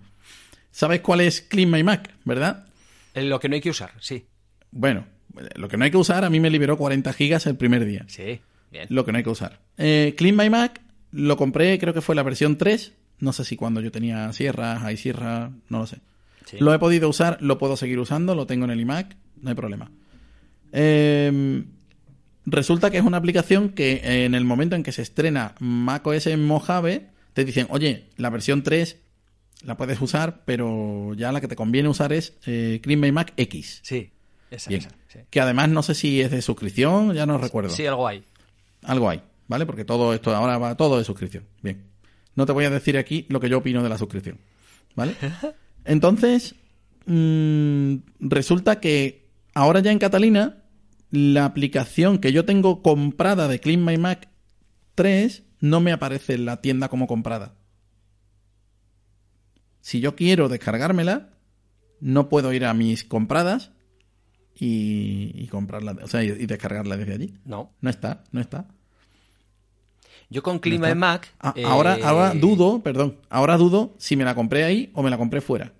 ¿Sabes cuál es Clean My Mac, verdad? Lo que no hay que usar, sí. Bueno, lo que no hay que usar a mí me liberó 40 gigas el primer día. Sí, bien. Lo que no hay que usar. Clean My Mac lo compré, creo que fue la versión 3. No sé si cuando yo tenía sierras, hay sierra, no lo sé. Lo he podido usar, lo puedo seguir usando, lo tengo en el iMac, no hay problema. Em, resulta que es una aplicación que en el momento en que se estrena macOS en Mojave, te dicen, oye, la versión 3 la puedes usar, pero ya la que te conviene usar es eh, Mac X. Sí, esa, esa Que además no sé si es de suscripción, ya no recuerdo. Sí, algo hay. Algo hay, ¿vale? Porque todo esto ahora va todo de suscripción. Bien. No te voy a decir aquí lo que yo opino de la suscripción, ¿vale? *laughs* Entonces, mm, resulta que ahora ya en Catalina, la aplicación que yo tengo comprada de Clean My Mac 3 no me aparece en la tienda como comprada. Si yo quiero descargármela, no puedo ir a mis compradas y, comprarla, o sea, y, descargarla desde allí. No. No está, no está. Yo con Clima de Mac. ahora, ahora eh, dudo, perdón, ahora dudo si me la compré ahí o me la compré fuera.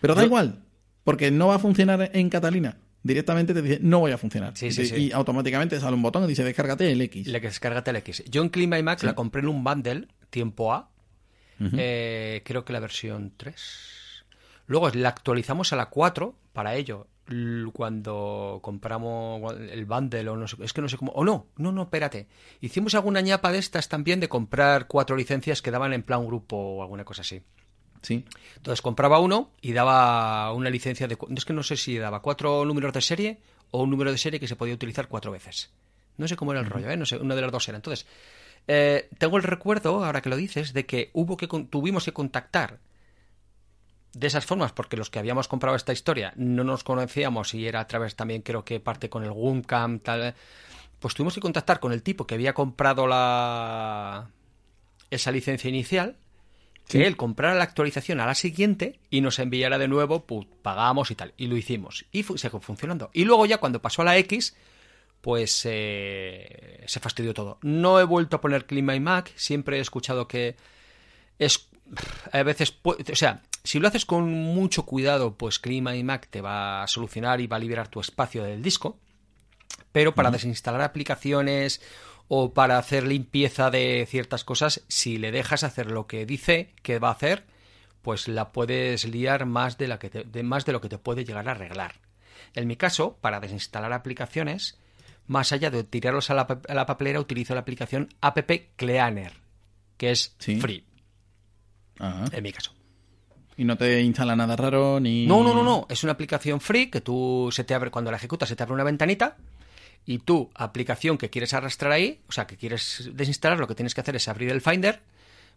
Pero da igual, porque no va a funcionar en Catalina. Directamente te dice, no voy a funcionar. y, automáticamente sale un botón y dice, descárgate el X. Le descárgate el X. Yo en Clima y Mac la compré en un bundle, tiempo A. Eh, creo que la versión 3. Luego la actualizamos a la 4 para ello cuando compramos el bundle o no sé, es que no sé cómo, o no, no, no, espérate. Hicimos alguna ñapa de estas también de comprar cuatro licencias que daban en plan grupo o alguna cosa así. Sí. Entonces compraba uno y daba una licencia de, es que no sé si daba cuatro números de serie o un número de serie que se podía utilizar cuatro veces. No sé cómo era el rollo, ¿eh? no sé, una de las dos era. Entonces, eh, tengo el recuerdo, ahora que lo dices, de que hubo que tuvimos que contactar de esas formas, porque los que habíamos comprado esta historia no nos conocíamos y era a través también creo que parte con el Wumcam, tal, pues tuvimos que contactar con el tipo que había comprado la esa licencia inicial, que él comprara la actualización a la siguiente y nos enviara de nuevo, pues pagamos y tal, y lo hicimos, y se fue funcionando. Y luego ya cuando pasó a la X, pues eh, se fastidió todo. No he vuelto a poner Clima y Mac, siempre he escuchado que es a veces, o sea, si lo haces con mucho cuidado, pues Clima y Mac te va a solucionar y va a liberar tu espacio del disco. Pero para desinstalar aplicaciones o para hacer limpieza de ciertas cosas, si le dejas hacer lo que dice que va a hacer, pues la puedes liar más de, la que de, más de lo que te puede llegar a arreglar. En mi caso, para desinstalar aplicaciones, más allá de tirarlos a la, papelera, utilizo la aplicación App Cleaner, que es free. En mi caso. Y no te instala nada raro ni. No, no, no, no. Es una aplicación free que tú se te abre, cuando la ejecutas, se te abre una ventanita. Y tu aplicación que quieres arrastrar ahí, o sea, que quieres desinstalar, lo que tienes que hacer es abrir el Finder,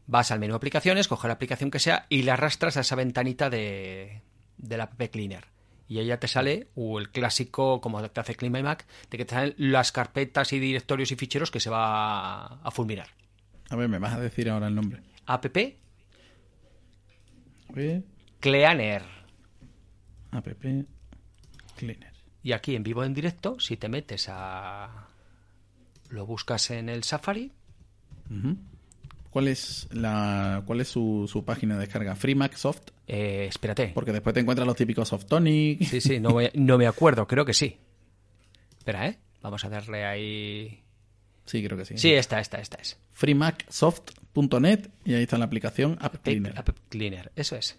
vas al menú aplicaciones, coger la aplicación que sea y la arrastras a esa ventanita de, la App Cleaner. Y ahí ya te sale o el clásico, como te hace Clima y Mac, de que te salen las carpetas y directorios y ficheros que se va a fulminar. A ver, me vas a decir ahora el nombre. App Eh, Cleaner. app Cleaner. Y aquí en vivo en directo, si te metes a... Lo buscas en el Safari. ¿Cuál es la cuál es su, su página de descarga? Free Mac Soft, Eh, espérate. porque después te encuentras los típicos Softonic. Sí, sí, no me, *laughs* no me acuerdo, creo que sí. Espera, ¿eh? Vamos a darle ahí... Sí, creo que sí. Sí, esta, esta, esta es. freemacsoft.net y ahí está la aplicación App Cleaner. App Cleaner, eso es.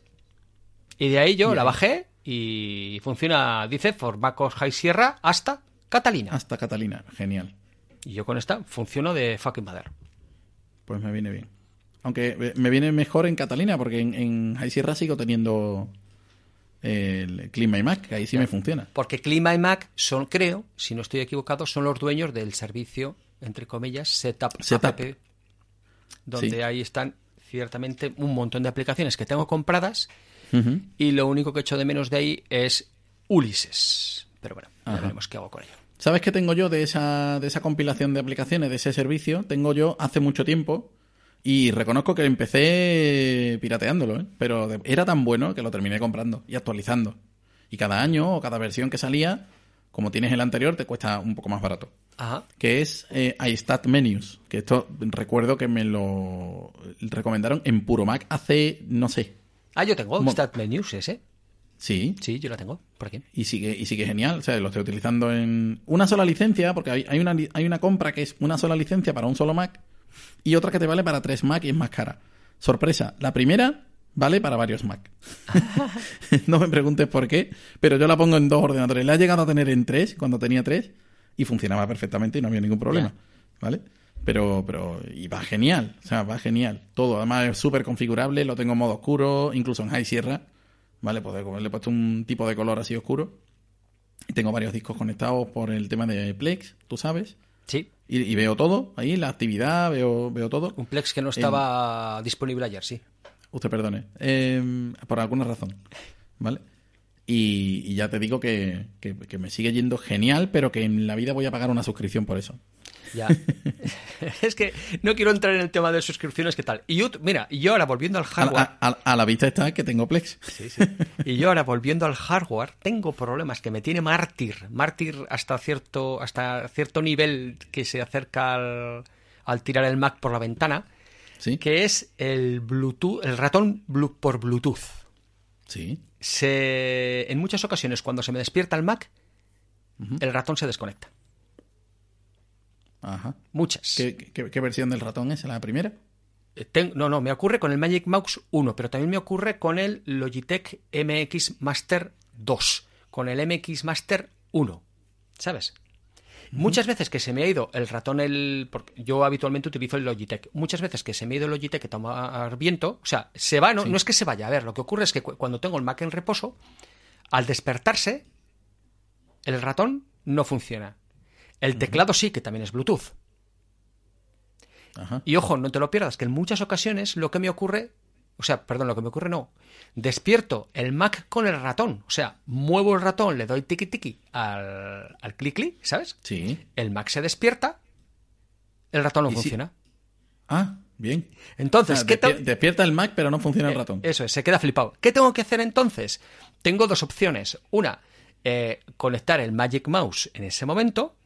Y de ahí yo la bajé y funciona, dice, for MacOS High Sierra hasta Catalina. Hasta Catalina, genial. Y yo con esta funciono de fucking mother. Pues me viene bien. Aunque eh, me viene mejor en Catalina, porque en, en High Sierra sigo teniendo el Clima y Mac, que ahí sí me funciona. Porque Clima y Mac son, creo, si no estoy equivocado, son los dueños del servicio, entre comillas, Setup, Setup. App, donde Sí. ahí están ciertamente un montón de aplicaciones que tengo compradas y lo único que echo de menos de ahí es Ulises. Pero bueno, ya veremos qué hago con ello. ¿Sabes qué tengo yo de esa, de esa compilación de aplicaciones, de ese servicio? Tengo yo hace mucho tiempo y reconozco que empecé pirateándolo, ¿eh? pero era tan bueno que lo terminé comprando y actualizando. Y cada año o cada versión que salía, como tienes el anterior, te cuesta un poco más barato. Ajá. Que es eh, iStat Menus, que esto recuerdo que me lo recomendaron en Puro Mac hace, no sé, Ah, yo tengo Mo- Stat Menus ese. Sí, Sí, yo la tengo. Por aquí. y sigue, y sigue genial. O sea, lo estoy utilizando en una sola licencia, porque hay, hay una, hay una compra que es una sola licencia para un solo Mac y otra que te vale para tres Mac y es más cara. Sorpresa, la primera vale para varios Mac. *laughs* *laughs* no me preguntes por qué, pero yo la pongo en dos ordenadores. La he llegado a tener en tres, cuando tenía tres, y funcionaba perfectamente y no había ningún problema. ¿Vale? Pero, pero, y va genial, o sea, va genial. Todo, además es súper configurable, lo tengo en modo oscuro, incluso en High Sierra. ¿Vale? Pues le he puesto un tipo de color así oscuro. Y tengo varios discos conectados por el tema de Plex, tú sabes. Sí. Y, y veo todo ahí, la actividad, veo, veo todo. Un Plex que no estaba disponible ayer, sí. Usted perdone. Eh, por alguna razón. ¿Vale? Y, y ya te digo que, que- que me sigue yendo genial, pero que en la vida voy a pagar una suscripción por eso. Ya. *laughs* es que no quiero entrar en el tema de suscripciones, ¿qué tal? Y yo, mira, y yo ahora volviendo al hardware. a- a- a la vista está que tengo Plex. Sí, sí. Y yo ahora volviendo al hardware, tengo problemas que me tiene mártir. Mártir hasta cierto, hasta cierto nivel que se acerca al, al tirar el Mac por la ventana, ¿Sí? que es el Bluetooth, el ratón por Bluetooth. Sí. Se, en muchas ocasiones, cuando se me despierta el Mac, el ratón se desconecta. Ajá. Muchas. ¿Qué, qué- qué versión del ratón es? ¿La primera? Eh, ten- no, no, me ocurre con el Magic Mouse 1, pero también me ocurre con el Logitech MX Master 2, con el MX Master 1, ¿sabes? Muchas veces que se me ha ido el ratón, el porque yo habitualmente utilizo el Logitech, muchas veces que se me ha ido el Logitech a tomar viento, o sea, se va, no, Sí. no es que se vaya, a ver, lo que ocurre es que cu- cuando tengo el Mac en reposo, al despertarse, el ratón no funciona. El teclado sí, que también es Bluetooth. Ajá. Y ojo, no te lo pierdas, que en muchas ocasiones lo que me ocurre, o sea, perdón, lo que me ocurre no, despierto el Mac con el ratón, o sea, muevo el ratón, le doy tiki tiki al, al clic clic, ¿sabes? Sí. El Mac se despierta, el ratón no si- funciona. Ah, bien. Entonces, O sea, ¿qué te- Despierta el Mac, pero no funciona el Eh, ratón. Eso es, se queda flipado. ¿Qué tengo que hacer entonces? Tengo dos opciones. Una, eh, conectar el Magic Mouse en ese momento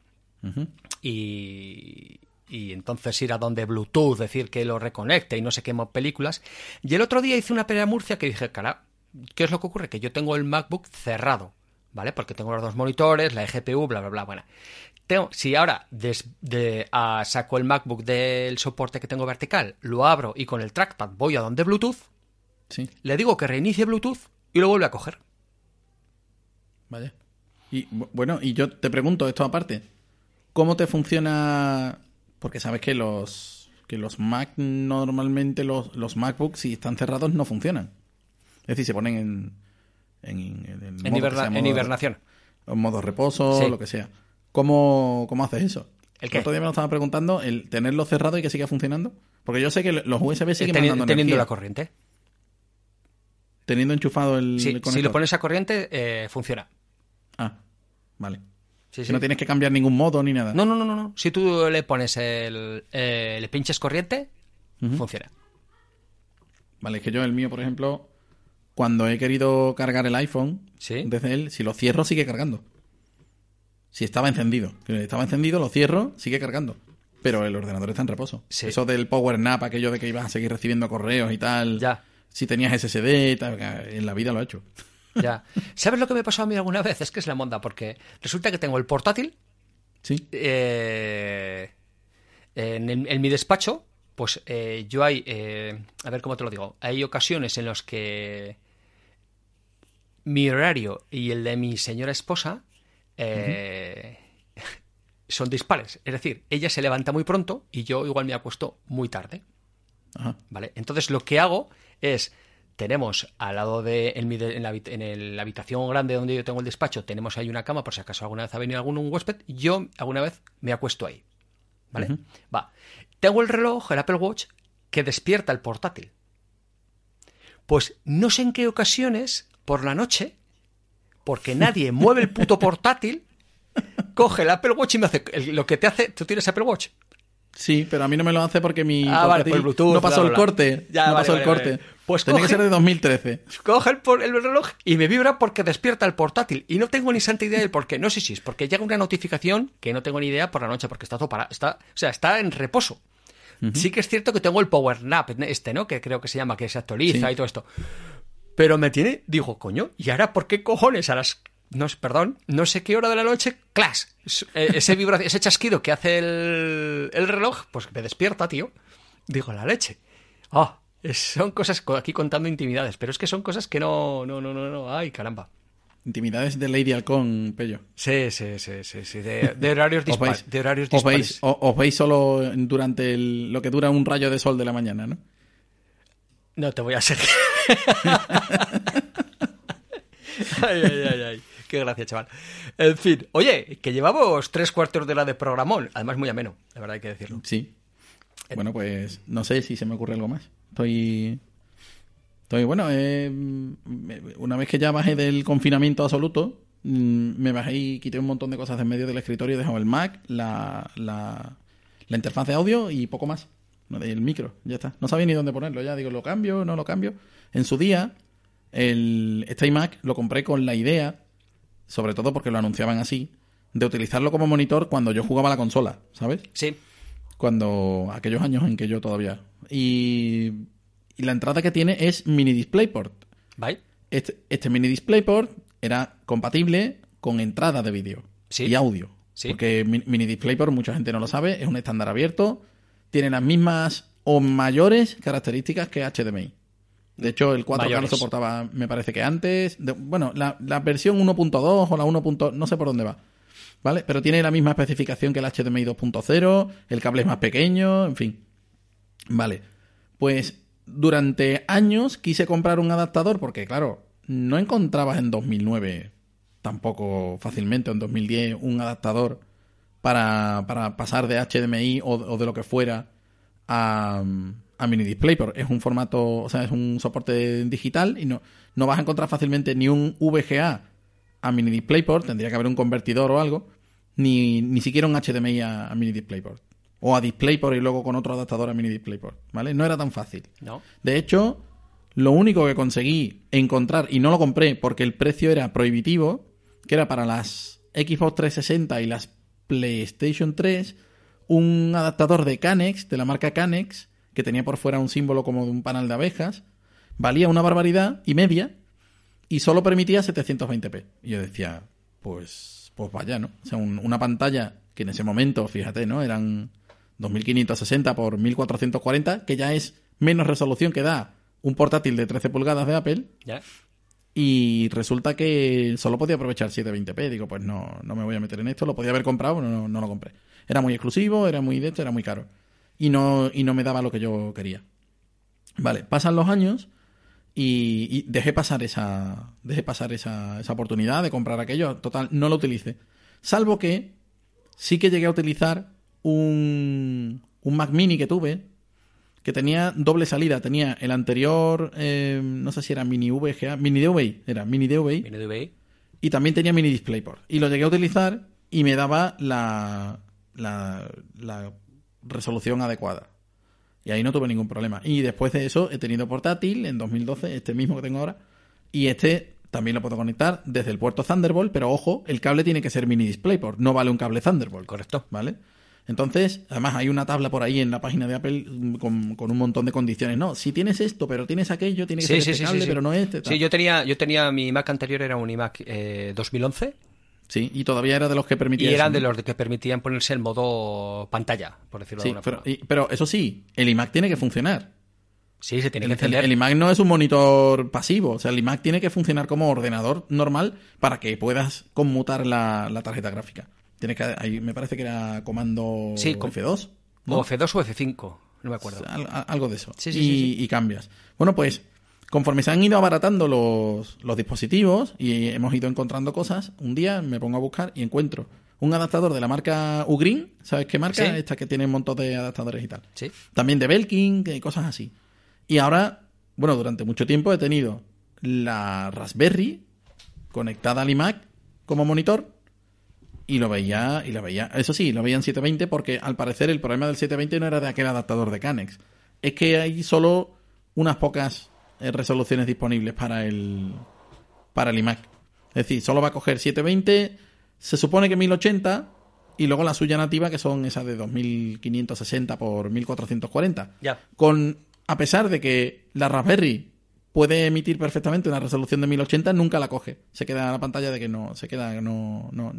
y, y entonces ir a donde Bluetooth, decir que lo reconecte y no sé qué películas. Y el otro día hice una pelea a Murcia que dije, cara, ¿qué es lo que ocurre? Que yo tengo el MacBook cerrado, ¿vale? Porque tengo los dos monitores, la GPU, bla, bla, bla. Bueno, tengo, si ahora des- de- ah, saco el MacBook del soporte que tengo vertical, lo abro y con el trackpad voy a donde Bluetooth, Sí, le digo que reinicie Bluetooth y lo vuelve a coger. vaya. Y bu- bueno, y yo te pregunto esto aparte. ¿Cómo te funciona? Porque sabes que los que los Mac normalmente los, los MacBooks si están cerrados no funcionan. Es decir, se ponen en en, en En, hiberna- en modo- hibernación. en modo reposo, Sí. lo que sea. ¿Cómo, cómo haces eso? ¿El qué? otro día me lo estaba preguntando, el tenerlo cerrado y que siga funcionando. Porque yo sé que los USB siguen Teni- mandando teniendo energía. la corriente. teniendo enchufado el, Sí, el si lo pones a corriente, eh, funciona. Ah, vale. Sí, Si sí. no tienes que cambiar ningún modo ni nada. No, no, no, no, no. Si tú le pones el. eh, le pinches corriente, funciona. Vale, es que yo el mío, por ejemplo, cuando he querido cargar el iPhone Sí. desde él, si lo cierro sigue cargando. Si estaba encendido. Estaba encendido, lo cierro, sigue cargando. Pero el ordenador está en reposo. Eso del Power Nap, aquello de que ibas a seguir recibiendo correos y tal. Ya. Si tenías SSD, y tal, en la vida lo he hecho. Ya. ¿Sabes lo que me pasó a mí alguna vez? Es que es la monda, porque resulta que tengo el portátil Sí. eh, en, el- en mi despacho. Pues eh, yo hay. eh, a ver cómo te lo digo. Hay ocasiones en las que mi horario y el de mi señora esposa eh, son dispares. Es decir, ella se levanta muy pronto y yo igual me acuesto muy tarde. Ajá. ¿Vale? Entonces lo que hago es, tenemos al lado de, en, en la, en el- la habitación grande donde yo tengo el despacho, tenemos ahí una cama por si acaso alguna vez ha venido algún un huésped, yo alguna vez me acuesto ahí. ¿Vale? Va. Tengo el reloj, el Apple Watch, que despierta el portátil. Pues no sé en qué ocasiones, por la noche, porque nadie mueve el puto portátil, *laughs* coge el Apple Watch y me hace lo que te hace. ¿Tú tienes Apple Watch? Sí, pero a mí no me lo hace porque mi Ah, vale, por el Bluetooth, no pasó bla, el bla, corte. Ya, no vale, pasó el vale, corte. vale. Pues Tenía coge- que ser de 2013. Coge el, el reloj y me vibra porque despierta el portátil. Y no tengo ni santa idea del por qué. No sé si es porque llega una notificación que no tengo ni idea por la noche, porque está todo para, está, o sea, está en reposo. Sí que es cierto que tengo el Power Nap, este, ¿no? Que creo que se llama, que se actualiza Sí. y todo esto. Pero me tiene, digo, coño, ¿y ahora por qué cojones a las no, sé, perdón, no sé qué hora de la noche, clash, ese vibración, ese chasquido que hace el, el reloj, pues me despierta, tío. Digo, la leche. Ah, es- son cosas co- aquí contando intimidades, pero es que son cosas que no, no, no, no, no, ay, caramba. Intimidades de Lady Halcón, Pello. Sí, sí, sí, sí, sí, de, de horarios *laughs* Os dispares, de horarios os veis, os veis solo durante el- lo que dura un rayo de sol de la mañana, ¿no? No te voy a seguir. *laughs* *laughs* ay, ay, ay, ay. Qué gracia, chaval. En fin, oye, que llevamos tres cuartos de hora de programón. Además, muy ameno, la verdad hay que decirlo. Sí. Bueno, pues no sé si se me ocurre algo más. Estoy. Estoy, bueno, eh, una vez que ya bajé del confinamiento absoluto, mm, me bajé y quité un montón de cosas de en medio del escritorio, he dejado el Mac, la, la, la interfaz de audio y poco más. El micro, ya está. No sabía ni dónde ponerlo, ya digo, ¿lo cambio? ¿No lo cambio? En su día, el, este iMac lo compré con la idea, sobre todo porque lo anunciaban así, de utilizarlo como monitor cuando yo jugaba a la consola, ¿sabes? Sí, cuando aquellos años en que yo todavía y, y la entrada que tiene es mini DisplayPort ¿vale? este, este mini DisplayPort era compatible con entrada de vídeo Sí. y audio Sí. porque mi- mini DisplayPort mucha gente no lo sabe es un estándar abierto tiene las mismas o mayores características que HDMI de hecho el 4K lo Mayores. soportaba me parece que antes de- bueno la, la versión 1.2 o la 1. no sé por dónde va ¿Vale? Pero tiene la misma especificación que el HDMI 2.0, el cable es más pequeño, en fin. Vale. Pues durante años quise comprar un adaptador porque, claro, no encontrabas en 2009 tampoco fácilmente, o en 2010, un adaptador para, para pasar de HDMI o, o de lo que fuera a, a mini DisplayPort. Es un formato, o sea, es un soporte digital y no, no vas a encontrar fácilmente ni un VGA a mini DisplayPort, tendría que haber un convertidor o algo, ni, ni siquiera un HDMI a, a mini DisplayPort. O a DisplayPort y luego con otro adaptador a mini DisplayPort, ¿vale? No era tan fácil. ¿No? De hecho, lo único que conseguí encontrar, y no lo compré porque el precio era prohibitivo, que era para las Xbox 360 y las PlayStation 3, un adaptador de Canex, de la marca Canex, que tenía por fuera un símbolo como de un panal de abejas, valía una barbaridad y media, y solo permitía 720p. Y yo decía, pues, pues vaya, ¿no? O sea, un- una pantalla que en ese momento, fíjate, ¿no? Eran 2560 por 1440, que ya es menos resolución que da un portátil de 13 pulgadas de Apple, ¿Ya? y resulta que solo podía aprovechar 720p. Digo, pues no, no me voy a meter en esto, lo podía haber comprado, pero no, no lo compré. Era muy exclusivo, era muy de esto, era muy caro. Y no, y no me daba lo que yo quería. Vale, pasan los años y, y dejé pasar esa. Dejé pasar esa, esa oportunidad de comprar aquello. Total, no lo utilicé. Salvo que sí que llegué a utilizar un, un Mac mini que tuve que tenía doble salida. Tenía el anterior, eh, no sé si era mini VGA, mini DVI, era mini DVI, de eBay. y también tenía mini DisplayPort. Y lo llegué a utilizar y me daba la, la, la resolución adecuada. Y ahí no tuve ningún problema. Y después de eso he tenido portátil en 2012, este mismo que tengo ahora. Y este también lo puedo conectar desde el puerto Thunderbolt, pero ojo, el cable tiene que ser mini DisplayPort, no vale un cable Thunderbolt. Correcto. ¿Vale? Entonces, además hay una tabla por ahí en la página de Apple mm, con, con un montón de condiciones. No, si tienes esto, pero tienes aquello, tiene que ser este cable, pero no este. tal. Sí, yo tenía, yo tenía mi Mac anterior, era un iMac eh, 2011 Sí, y todavía era de los que y permitía eran eso, de ¿no? los que permitían ponerse en modo pantalla, por decirlo de alguna pero, forma. y- pero eso sí, el iMac tiene que funcionar. Sí, se tiene El, que encender. el- el iMac no es un monitor pasivo, o sea, el iMac tiene que funcionar como ordenador normal para que puedas conmutar la, la tarjeta gráfica. Tiene que, ahí me parece que era comando Sí, con- F2. ¿no? O F2 o F5, no me acuerdo. Al- algo de eso. Sí, sí, y, sí, sí. y cambias. Bueno, pues conforme se han ido abaratando los, los dispositivos y hemos ido encontrando cosas, un día me pongo a buscar y encuentro un adaptador de la marca Ugreen. ¿Sabes qué marca? Sí. Esta que tiene un montón de adaptadores y tal. Sí. También de Belkin y cosas así. Y ahora, bueno, durante mucho tiempo he tenido la Raspberry conectada al iMac como monitor y lo veía, y lo veía, eso sí, lo veía en 720 porque al parecer el problema del 720 no era de aquel adaptador de Canex. Es que hay solo unas pocas resoluciones disponibles para el, para el iMac. Es decir, solo va a coger 720, se supone que 1080 y luego la suya nativa que son esas de 2560 por 1440. Ya. Con, a pesar de que la Raspberry puede emitir perfectamente una resolución de 1080, nunca la coge. Se queda en la pantalla de que no, se queda, no, no,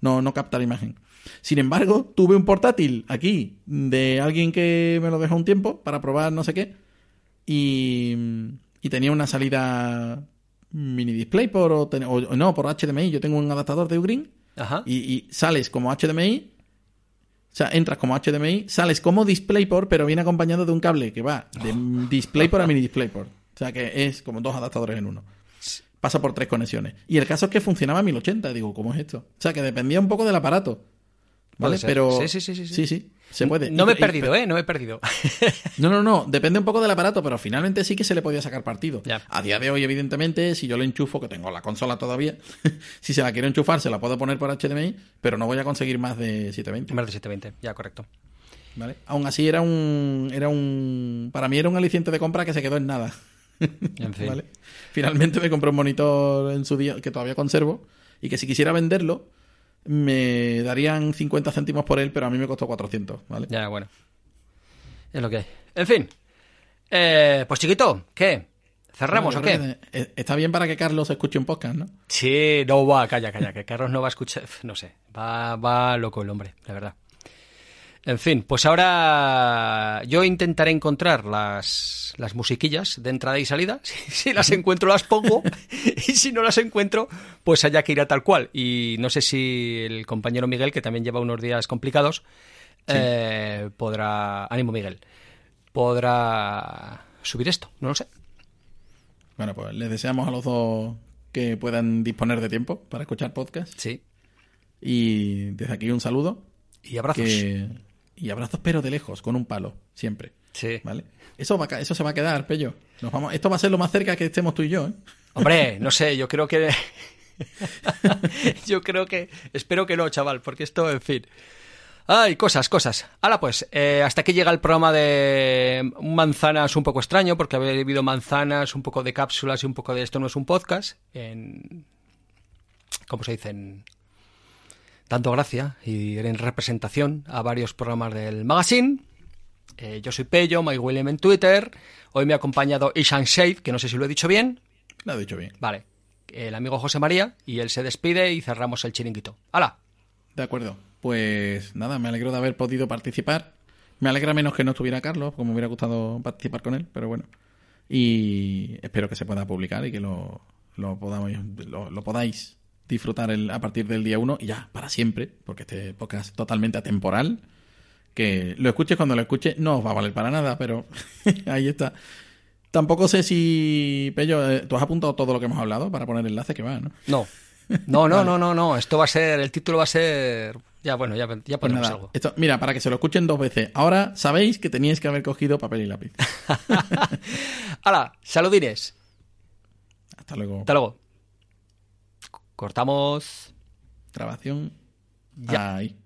no, no capta la imagen. Sin embargo, tuve un portátil aquí de alguien que me lo dejó un tiempo para probar no sé qué y, y tenía una salida mini display por o, ten- o- o no por HDMI. Yo tengo un adaptador de Ugreen Ajá. y, y sales como HDMI. O sea, entras como HDMI, sales como DisplayPort, pero viene acompañado de un cable que va de DisplayPort a mini DisplayPort. O sea, que es como dos adaptadores en uno. Pasa por tres conexiones. Y el caso es que funcionaba a 1080. Digo, ¿cómo es esto? O sea, que dependía un poco del aparato. ¿Vale? Pero. Sí, sí, sí, sí, sí. Se puede. No me he perdido, ¿eh? No me he perdido. *laughs* no, no, no. Depende un poco del aparato, pero finalmente sí que se le podía sacar partido. Ya. A día de hoy, evidentemente, si yo le enchufo, que tengo la consola todavía, *laughs* si se la quiero enchufar, se la puedo poner por HDMI, pero no voy a conseguir más de 720. Más de 720, ya, correcto. ¿vale? Aún así, era un, era un. Para mí era un aliciente de compra que se quedó en nada. En fin. *laughs* ¿vale? Finalmente me compré un monitor en su día que todavía conservo y que si quisiera venderlo, me darían 50 céntimos por él, pero a mí me costó 400. ¿vale? Ya, bueno. Es lo que hay. En fin. Eh, pues chiquito, ¿qué? ¿Cerramos Bueno, o qué? eh, Está bien para que Carlos escuche un podcast, ¿no? Sí, no va, calla, calla, que Carlos no va a escuchar, *laughs* no sé, va, va loco el hombre, la verdad. En fin, pues ahora yo intentaré encontrar las, las musiquillas de entrada y salida. *laughs* Si, si las encuentro las pongo *laughs* y si no las encuentro, pues haya que ir a tal cual. Y no sé si el compañero Miguel, que también lleva unos días complicados, eh, podrá... Ánimo Miguel. Podrá subir esto, no lo sé. Bueno, pues les deseamos a los dos que puedan disponer de tiempo para escuchar podcast. Sí. Y desde aquí un saludo. Y abrazos. que- Y abrazos, pero de lejos, con un palo, siempre. Sí. ¿Vale? Eso, va, eso se va a quedar, Pello. Nos vamos, esto va a ser lo más cerca que estemos tú y yo, ¿eh? Hombre, *laughs* no sé, yo creo que. *laughs* yo creo que. Espero que no, chaval, porque esto, en fin. Ay, cosas, cosas. Ahora pues, eh, hasta aquí llega el programa de manzanas un poco extraño, porque había vivido manzanas, un poco de cápsulas y un poco de esto no es un podcast. En. ¿Cómo se dice? En- Dando gracia y en representación a varios programas del magazine. Eh, yo soy Pello, Mike William en Twitter. Hoy me ha acompañado Ishan Shade, que no sé si lo he dicho bien. Lo ha dicho bien. Vale. El amigo José María y él se despide y cerramos el chiringuito. ¡Hala! De acuerdo. Pues nada, me alegro de haber podido participar. Me alegra menos que no estuviera Carlos, porque me hubiera gustado participar con él, pero bueno. Y espero que se pueda publicar y que lo, lo, podamos, lo, lo podáis disfrutar el- a partir del día 1 y ya, para siempre, porque este podcast es totalmente atemporal. Que lo escuches cuando lo escuches, no os va a valer para nada, pero *laughs* ahí está. Tampoco sé si, Pello, eh, tú has apuntado todo lo que hemos hablado para poner enlace que va, ¿no? No. No, no, no, no, no. Esto va a ser. El título va a ser. Ya, bueno, ya, ya Pues ponemos algo. esto, mira, para que se lo escuchen dos veces. Ahora sabéis que teníais que haber cogido papel y lápiz. *laughs* ¡Hala! ¡Saludines! Hasta luego. Hasta luego. Cortamos. Grabación. Ya. Ahí.